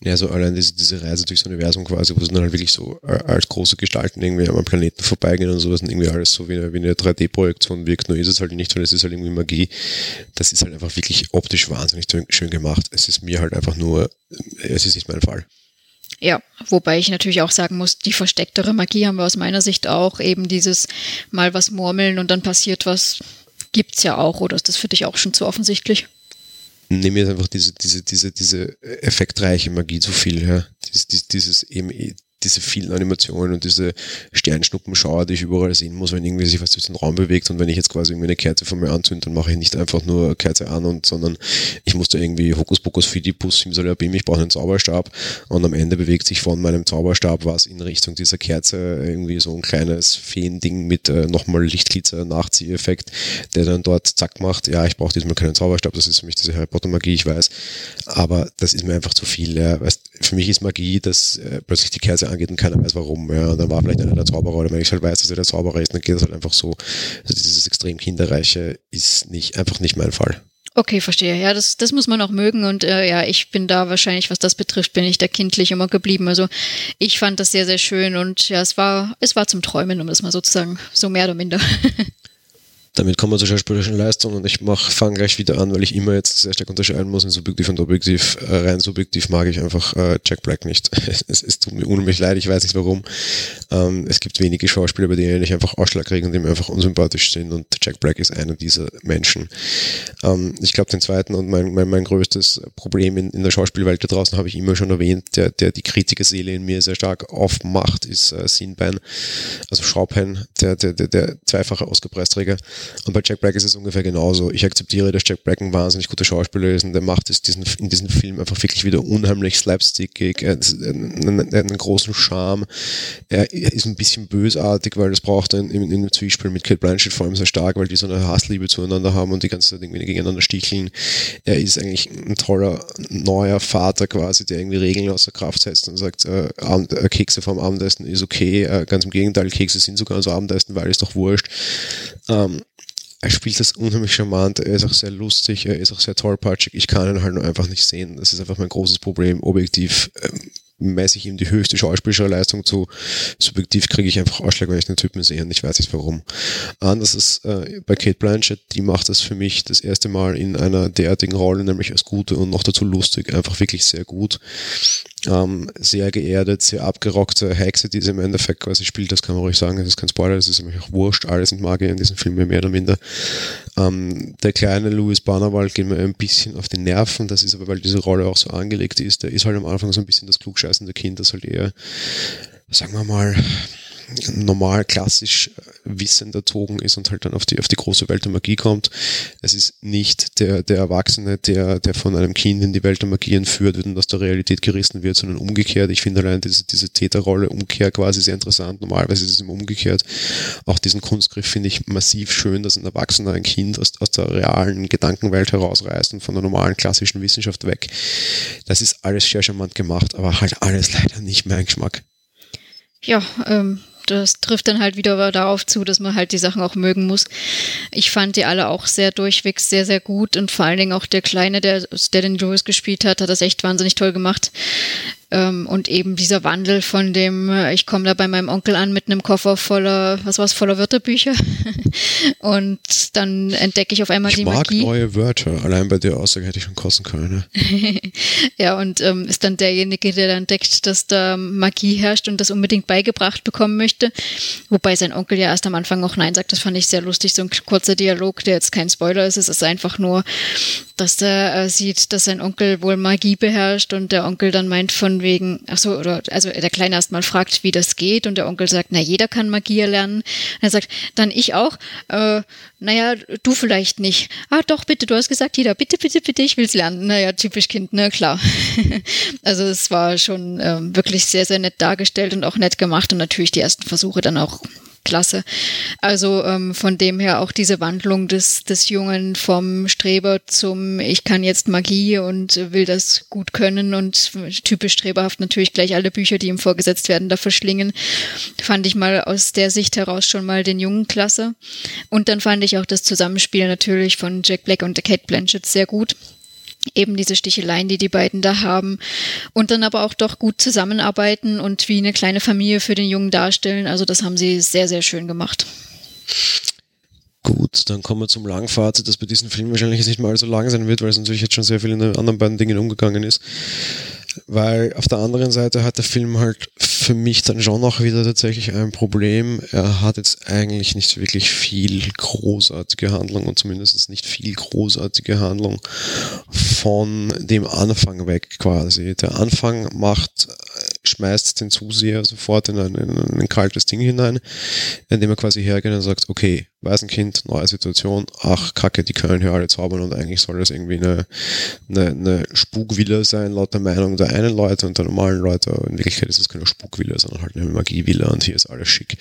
Ja, so allein diese, diese Reise durchs Universum quasi, wo es dann halt wirklich so äh, als große Gestalten irgendwie am Planeten vorbeigehen und sowas und irgendwie alles so wie eine, wie eine 3D-Projektion wirkt, nur ist es halt nicht, weil es ist halt irgendwie Magie. Das ist halt einfach wirklich optisch wahnsinnig schön gemacht. Es ist mir halt einfach nur, es ist nicht mein Fall. Ja, wobei ich natürlich auch sagen muss, die verstecktere Magie haben wir aus meiner Sicht auch. Eben dieses mal was murmeln und dann passiert was, gibt's ja auch. Oder ist das für dich auch schon zu offensichtlich? Nehmen jetzt einfach diese, diese, diese, diese effektreiche Magie zu viel, ja. Dieses, dieses eben diese vielen Animationen und diese Sternschnuppenschauer, die ich überall sehen muss, wenn irgendwie sich was durch den Raum bewegt und wenn ich jetzt quasi irgendwie eine Kerze von mir anzünde, dann mache ich nicht einfach nur Kerze an und, sondern ich muss da irgendwie Hokuspokus Fidibus Simsalabim, ich brauche einen Zauberstab und am Ende bewegt sich von meinem Zauberstab was in Richtung dieser Kerze irgendwie so ein kleines Feending mit äh, nochmal Lichtglitzer Nachzieheffekt, der dann dort zack macht, ja, ich brauche diesmal keinen Zauberstab, das ist für mich diese Harry Potter Magie, ich weiß, aber das ist mir einfach zu viel, ja. für mich ist Magie, dass äh, plötzlich die Kerze angeht und keiner weiß warum. Ja, dann war vielleicht einer der Zauberer oder wenn ich halt weiß, dass er der Zauberer ist, dann geht es halt einfach so. Also dieses extrem Kinderreiche ist nicht, einfach nicht mein Fall. Okay, verstehe. Ja, das, das muss man auch mögen und äh, ja, ich bin da wahrscheinlich, was das betrifft, bin ich da kindlich immer geblieben. Also ich fand das sehr, sehr schön und ja, es war, es war zum Träumen, um das mal sozusagen so mehr oder minder. Damit kommen wir zur schauspielerischen Leistung und ich fange gleich wieder an, weil ich immer jetzt sehr stark unterscheiden muss in subjektiv und objektiv. Äh, rein subjektiv mag ich einfach äh, Jack Black nicht. es, es tut mir unheimlich leid, ich weiß nicht warum. Ähm, es gibt wenige Schauspieler, bei denen ich einfach Ausschlag kriege und die mir einfach unsympathisch sind und Jack Black ist einer dieser Menschen. Ähm, ich glaube, den zweiten und mein, mein, mein größtes Problem in, in der Schauspielwelt da draußen habe ich immer schon erwähnt, der, der die Kritikerseele in mir sehr stark aufmacht, ist äh, Sinbein, also Schaupen, der, der, der, der zweifache Oscar-Preisträger. Und bei Jack Black ist es ungefähr genauso. Ich akzeptiere, dass Jack Black ein wahnsinnig guter Schauspieler ist und der macht es diesen, in diesem Film einfach wirklich wieder unheimlich slapstickig, hat einen, einen, großen Charme. Er ist ein bisschen bösartig, weil das braucht er in, in, in Zwiespel mit Kate Blanchett vor allem sehr stark, weil die so eine Hassliebe zueinander haben und die ganze Zeit irgendwie gegeneinander sticheln. Er ist eigentlich ein toller neuer Vater quasi, der irgendwie Regeln außer Kraft setzt und sagt, äh, äh Kekse vom Abendessen ist okay. Äh, ganz im Gegenteil, Kekse sind sogar unser Abendessen, weil ist doch wurscht. Ähm, er spielt das unheimlich charmant, er ist auch sehr lustig, er ist auch sehr tollpatschig. Ich kann ihn halt nur einfach nicht sehen. Das ist einfach mein großes Problem. Objektiv ähm, messe ich ihm die höchste schauspielerische Leistung zu. Subjektiv kriege ich einfach Ausschlag, wenn ich den Typen sehe und ich weiß nicht warum. Anders ist äh, bei Kate Blanchett, die macht das für mich das erste Mal in einer derartigen Rolle, nämlich als gute und noch dazu lustig, einfach wirklich sehr gut ähm, sehr geerdet, sehr abgerockte Hexe, die sie im Endeffekt quasi spielt, das kann man ruhig sagen, das ist kein Spoiler, das ist nämlich auch wurscht, alles sind Magier in diesem Film mehr oder minder. Ähm, der kleine Louis Barnawald geht mir ein bisschen auf die Nerven, das ist aber, weil diese Rolle auch so angelegt ist, der ist halt am Anfang so ein bisschen das klugscheißende Kind, das halt eher, sagen wir mal, normal klassisch äh, wissend erzogen ist und halt dann auf die, auf die große Welt der Magie kommt. Es ist nicht der, der Erwachsene, der, der von einem Kind in die Welt der Magie entführt wird und aus der Realität gerissen wird, sondern umgekehrt. Ich finde allein diese, diese Täterrolle Umkehr quasi sehr interessant. Normalerweise ist es immer umgekehrt. Auch diesen Kunstgriff finde ich massiv schön, dass ein Erwachsener ein Kind aus, aus der realen Gedankenwelt herausreißt und von der normalen klassischen Wissenschaft weg. Das ist alles sehr charmant gemacht, aber halt alles leider nicht mein Geschmack. Ja, ähm, das trifft dann halt wieder darauf zu, dass man halt die Sachen auch mögen muss. Ich fand die alle auch sehr durchweg sehr, sehr gut und vor allen Dingen auch der Kleine, der, der den Louis gespielt hat, hat das echt wahnsinnig toll gemacht. Ähm, und eben dieser Wandel von dem, äh, ich komme da bei meinem Onkel an mit einem Koffer voller, was war's, voller Wörterbücher. und dann entdecke ich auf einmal ich die mag Magie. neue Wörter. Allein bei der Aussage hätte ich schon kosten können. Ne? ja, und ähm, ist dann derjenige, der dann entdeckt, dass da Magie herrscht und das unbedingt beigebracht bekommen möchte. Wobei sein Onkel ja erst am Anfang auch Nein sagt. Das fand ich sehr lustig. So ein kurzer Dialog, der jetzt kein Spoiler ist. Es ist einfach nur, dass der äh, sieht, dass sein Onkel wohl Magie beherrscht und der Onkel dann meint von wegen, ach so, oder also der Kleine erst mal fragt, wie das geht und der Onkel sagt, na jeder kann Magie lernen. Er sagt, dann ich auch. Äh, naja, du vielleicht nicht. Ah, doch, bitte, du hast gesagt, jeder, bitte, bitte, bitte, ich will's lernen. Naja, typisch Kind, ne, klar. also es war schon ähm, wirklich sehr, sehr nett dargestellt und auch nett gemacht und natürlich die ersten Versuche dann auch klasse. Also ähm, von dem her auch diese Wandlung des, des Jungen vom Streber zum Ich kann jetzt Magie und will das gut können und typisch streberhaft natürlich gleich alle Bücher, die ihm vorgesetzt werden, da verschlingen, fand ich mal aus der Sicht heraus schon mal den Jungen klasse. Und dann fand ich auch das Zusammenspiel natürlich von Jack Black und Kate Blanchett sehr gut eben diese Sticheleien, die die beiden da haben und dann aber auch doch gut zusammenarbeiten und wie eine kleine Familie für den Jungen darstellen. Also das haben sie sehr, sehr schön gemacht. Gut, dann kommen wir zum Langfazit, das bei diesem Film wahrscheinlich nicht mal so lang sein wird, weil es natürlich jetzt schon sehr viel in den anderen beiden Dingen umgegangen ist. Weil auf der anderen Seite hat der Film halt für mich dann schon auch wieder tatsächlich ein Problem. Er hat jetzt eigentlich nicht wirklich viel großartige Handlung und zumindest nicht viel großartige Handlung von dem Anfang weg quasi. Der Anfang macht schmeißt den Zuseher sofort in ein, in ein kaltes Ding hinein, indem er quasi hergeht und sagt, okay, Waisenkind, neue Situation, ach Kacke, die können hier alle zaubern und eigentlich soll das irgendwie eine, eine, eine Spukvilla sein, laut der Meinung der einen Leute und der normalen Leute. In Wirklichkeit ist es keine Spukvilla, sondern halt eine Magievilla und hier ist alles schick.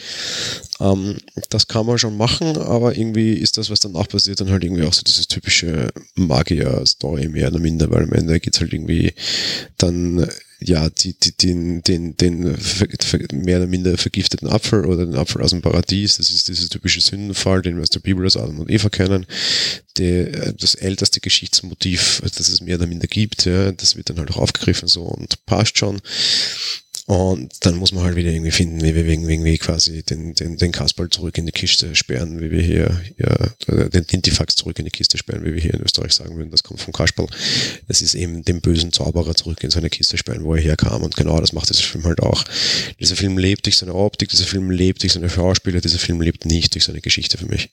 Ähm, das kann man schon machen, aber irgendwie ist das, was danach passiert, dann halt irgendwie auch so dieses typische Magier-Story mehr oder minder, weil am Ende geht's halt irgendwie dann ja, die, die, den, den, den mehr oder minder vergifteten Apfel oder den Apfel aus dem Paradies, das ist dieser typische Sündenfall, den wir aus der Bibel aus Adam und Eva kennen, der, das älteste Geschichtsmotiv, das es mehr oder minder gibt, ja, das wird dann halt auch aufgegriffen so und passt schon. Und dann muss man halt wieder irgendwie finden, wie wir irgendwie quasi den, den, den Kasperl zurück in die Kiste sperren, wie wir hier, ja, den Tintifax zurück in die Kiste sperren, wie wir hier in Österreich sagen würden, das kommt vom Kasperl. Das ist eben den bösen Zauberer zurück in seine Kiste sperren, wo er herkam. Und genau das macht dieser Film halt auch. Dieser Film lebt durch seine Optik, dieser Film lebt durch seine Schauspieler, dieser Film lebt nicht durch seine Geschichte für mich.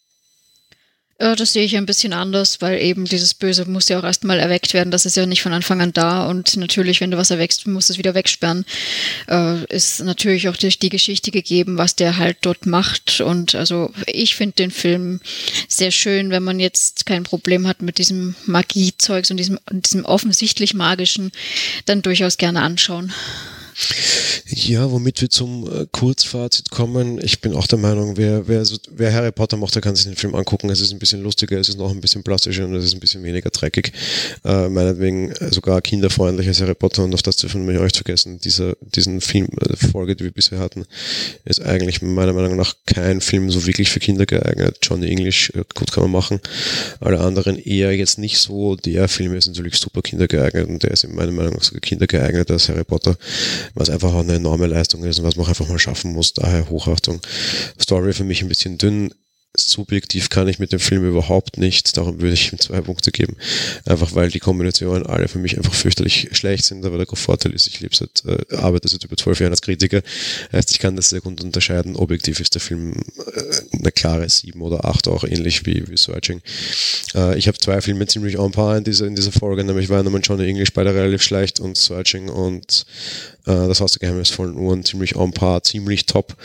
Äh, das sehe ich ein bisschen anders, weil eben dieses Böse muss ja auch erstmal erweckt werden. Das ist ja nicht von Anfang an da. Und natürlich, wenn du was erwächst, musst du es wieder wegsperren. Äh, ist natürlich auch durch die Geschichte gegeben, was der halt dort macht. Und also ich finde den Film sehr schön, wenn man jetzt kein Problem hat mit diesem Magiezeugs und diesem, diesem offensichtlich magischen, dann durchaus gerne anschauen. Ja, womit wir zum äh, Kurzfazit kommen. Ich bin auch der Meinung, wer, wer, wer Harry Potter macht, der kann sich den Film angucken. Es ist ein bisschen lustiger, es ist noch ein bisschen plastischer und es ist ein bisschen weniger dreckig. Äh, meinetwegen äh, sogar kinderfreundlicher Harry Potter und auf das dürfen wir euch vergessen. Dieser, diesen Film, äh, Folge, die wir bisher hatten, ist eigentlich meiner Meinung nach kein Film so wirklich für Kinder geeignet. Johnny English, äh, gut kann man machen. Alle anderen eher jetzt nicht so. Der Film ist natürlich super kindergeeignet und der ist in meiner Meinung nach sogar kindergeeigneter als Harry Potter was einfach auch eine enorme Leistung ist und was man auch einfach mal schaffen muss. Daher Hochachtung. Story für mich ein bisschen dünn subjektiv kann ich mit dem Film überhaupt nicht, darum würde ich ihm zwei Punkte geben. Einfach weil die Kombinationen alle für mich einfach fürchterlich schlecht sind, aber der Vorteil ist, ich lebe seit, äh, arbeite seit über zwölf Jahren als Kritiker. Heißt, ich kann das sehr gut unterscheiden. Objektiv ist der Film äh, eine klare sieben oder acht, auch ähnlich wie, wie Searching. Äh, ich habe zwei Filme ziemlich on par in dieser, in dieser Folge, nämlich Weihnachten und Johnny English beide relativ schlecht und Searching und äh, das Haus der geheimnisvollen Uhren ziemlich on par, ziemlich top,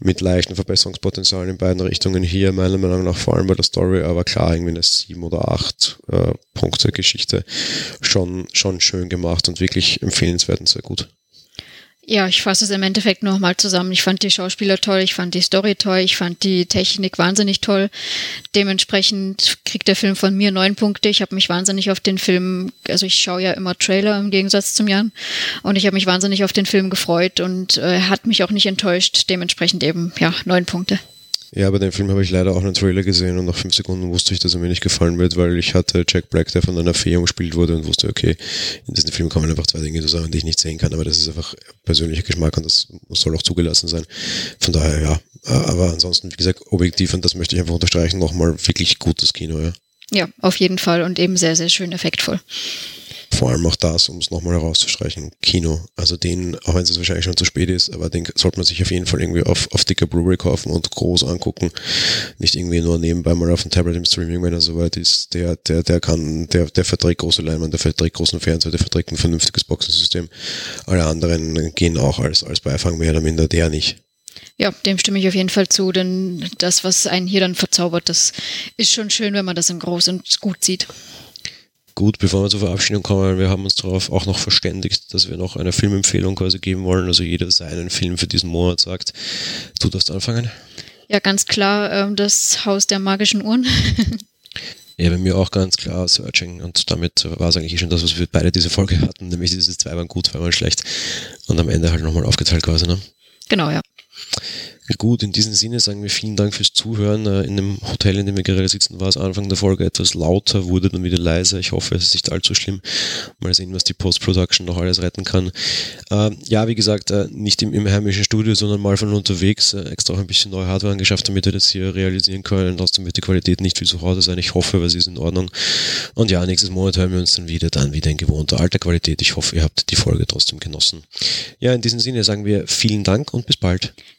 mit leichten Verbesserungspotenzialen in beiden Richtungen hier, meiner Meinung nach vor allem bei der Story, aber klar, irgendwie eine sieben oder acht äh, Punkte Geschichte schon, schon schön gemacht und wirklich empfehlenswert und sehr gut. Ja, ich fasse es im Endeffekt nochmal zusammen. Ich fand die Schauspieler toll, ich fand die Story toll, ich fand die Technik wahnsinnig toll. Dementsprechend kriegt der Film von mir neun Punkte. Ich habe mich wahnsinnig auf den Film, also ich schaue ja immer Trailer im Gegensatz zum Jan und ich habe mich wahnsinnig auf den Film gefreut und äh, hat mich auch nicht enttäuscht. Dementsprechend eben, ja, neun Punkte. Ja, bei dem Film habe ich leider auch einen Trailer gesehen und nach fünf Sekunden wusste ich, dass er mir nicht gefallen wird, weil ich hatte Jack Black, der von einer Fee umgespielt wurde und wusste, okay, in diesem Film kommen einfach zwei Dinge zusammen, die ich nicht sehen kann, aber das ist einfach persönlicher Geschmack und das soll auch zugelassen sein. Von daher, ja. Aber ansonsten, wie gesagt, objektiv und das möchte ich einfach unterstreichen, nochmal wirklich gutes Kino, ja. Ja, auf jeden Fall und eben sehr, sehr schön effektvoll vor allem auch das, um es nochmal herauszustreichen, Kino. Also den, auch wenn es wahrscheinlich schon zu spät ist, aber den sollte man sich auf jeden Fall irgendwie auf, auf dicker Blu-ray kaufen und groß angucken. Nicht irgendwie nur nebenbei mal auf dem Tablet im Streaming, wenn er soweit ist. Der, der, der kann, der, der verträgt große Leinwand, der verträgt großen Fernseher, der verträgt ein vernünftiges Boxensystem. Alle anderen gehen auch als, als Beifang mehr oder minder, der nicht. Ja, dem stimme ich auf jeden Fall zu, denn das, was einen hier dann verzaubert, das ist schon schön, wenn man das in groß und gut sieht. Gut, bevor wir zur Verabschiedung kommen, wir haben uns darauf auch noch verständigt, dass wir noch eine Filmempfehlung quasi geben wollen. Also jeder seinen Film für diesen Monat sagt. Du darfst anfangen. Ja, ganz klar, ähm, das Haus der magischen Uhren. Ja, bei mir auch ganz klar Searching und damit war es eigentlich schon das, was wir beide diese Folge hatten, nämlich diese zwei waren gut, zwei waren schlecht und am Ende halt nochmal aufgeteilt quasi, ne? Genau, ja. Gut, in diesem Sinne sagen wir vielen Dank fürs Zuhören. Äh, in dem Hotel, in dem wir gerade sitzen, war es Anfang der Folge etwas lauter, wurde dann wieder leiser. Ich hoffe, es ist nicht allzu schlimm. Mal sehen, was die Post-Production noch alles retten kann. Äh, ja, wie gesagt, äh, nicht im, im heimischen Studio, sondern mal von unterwegs. Äh, extra auch ein bisschen neue Hardware angeschafft, damit wir das hier realisieren können. Trotzdem wird die Qualität nicht viel zu Hause sein. Ich hoffe, sie ist in Ordnung. Und ja, nächstes Monat hören wir uns dann wieder, dann wieder in gewohnter alter Qualität. Ich hoffe, ihr habt die Folge trotzdem genossen. Ja, in diesem Sinne sagen wir vielen Dank und bis bald.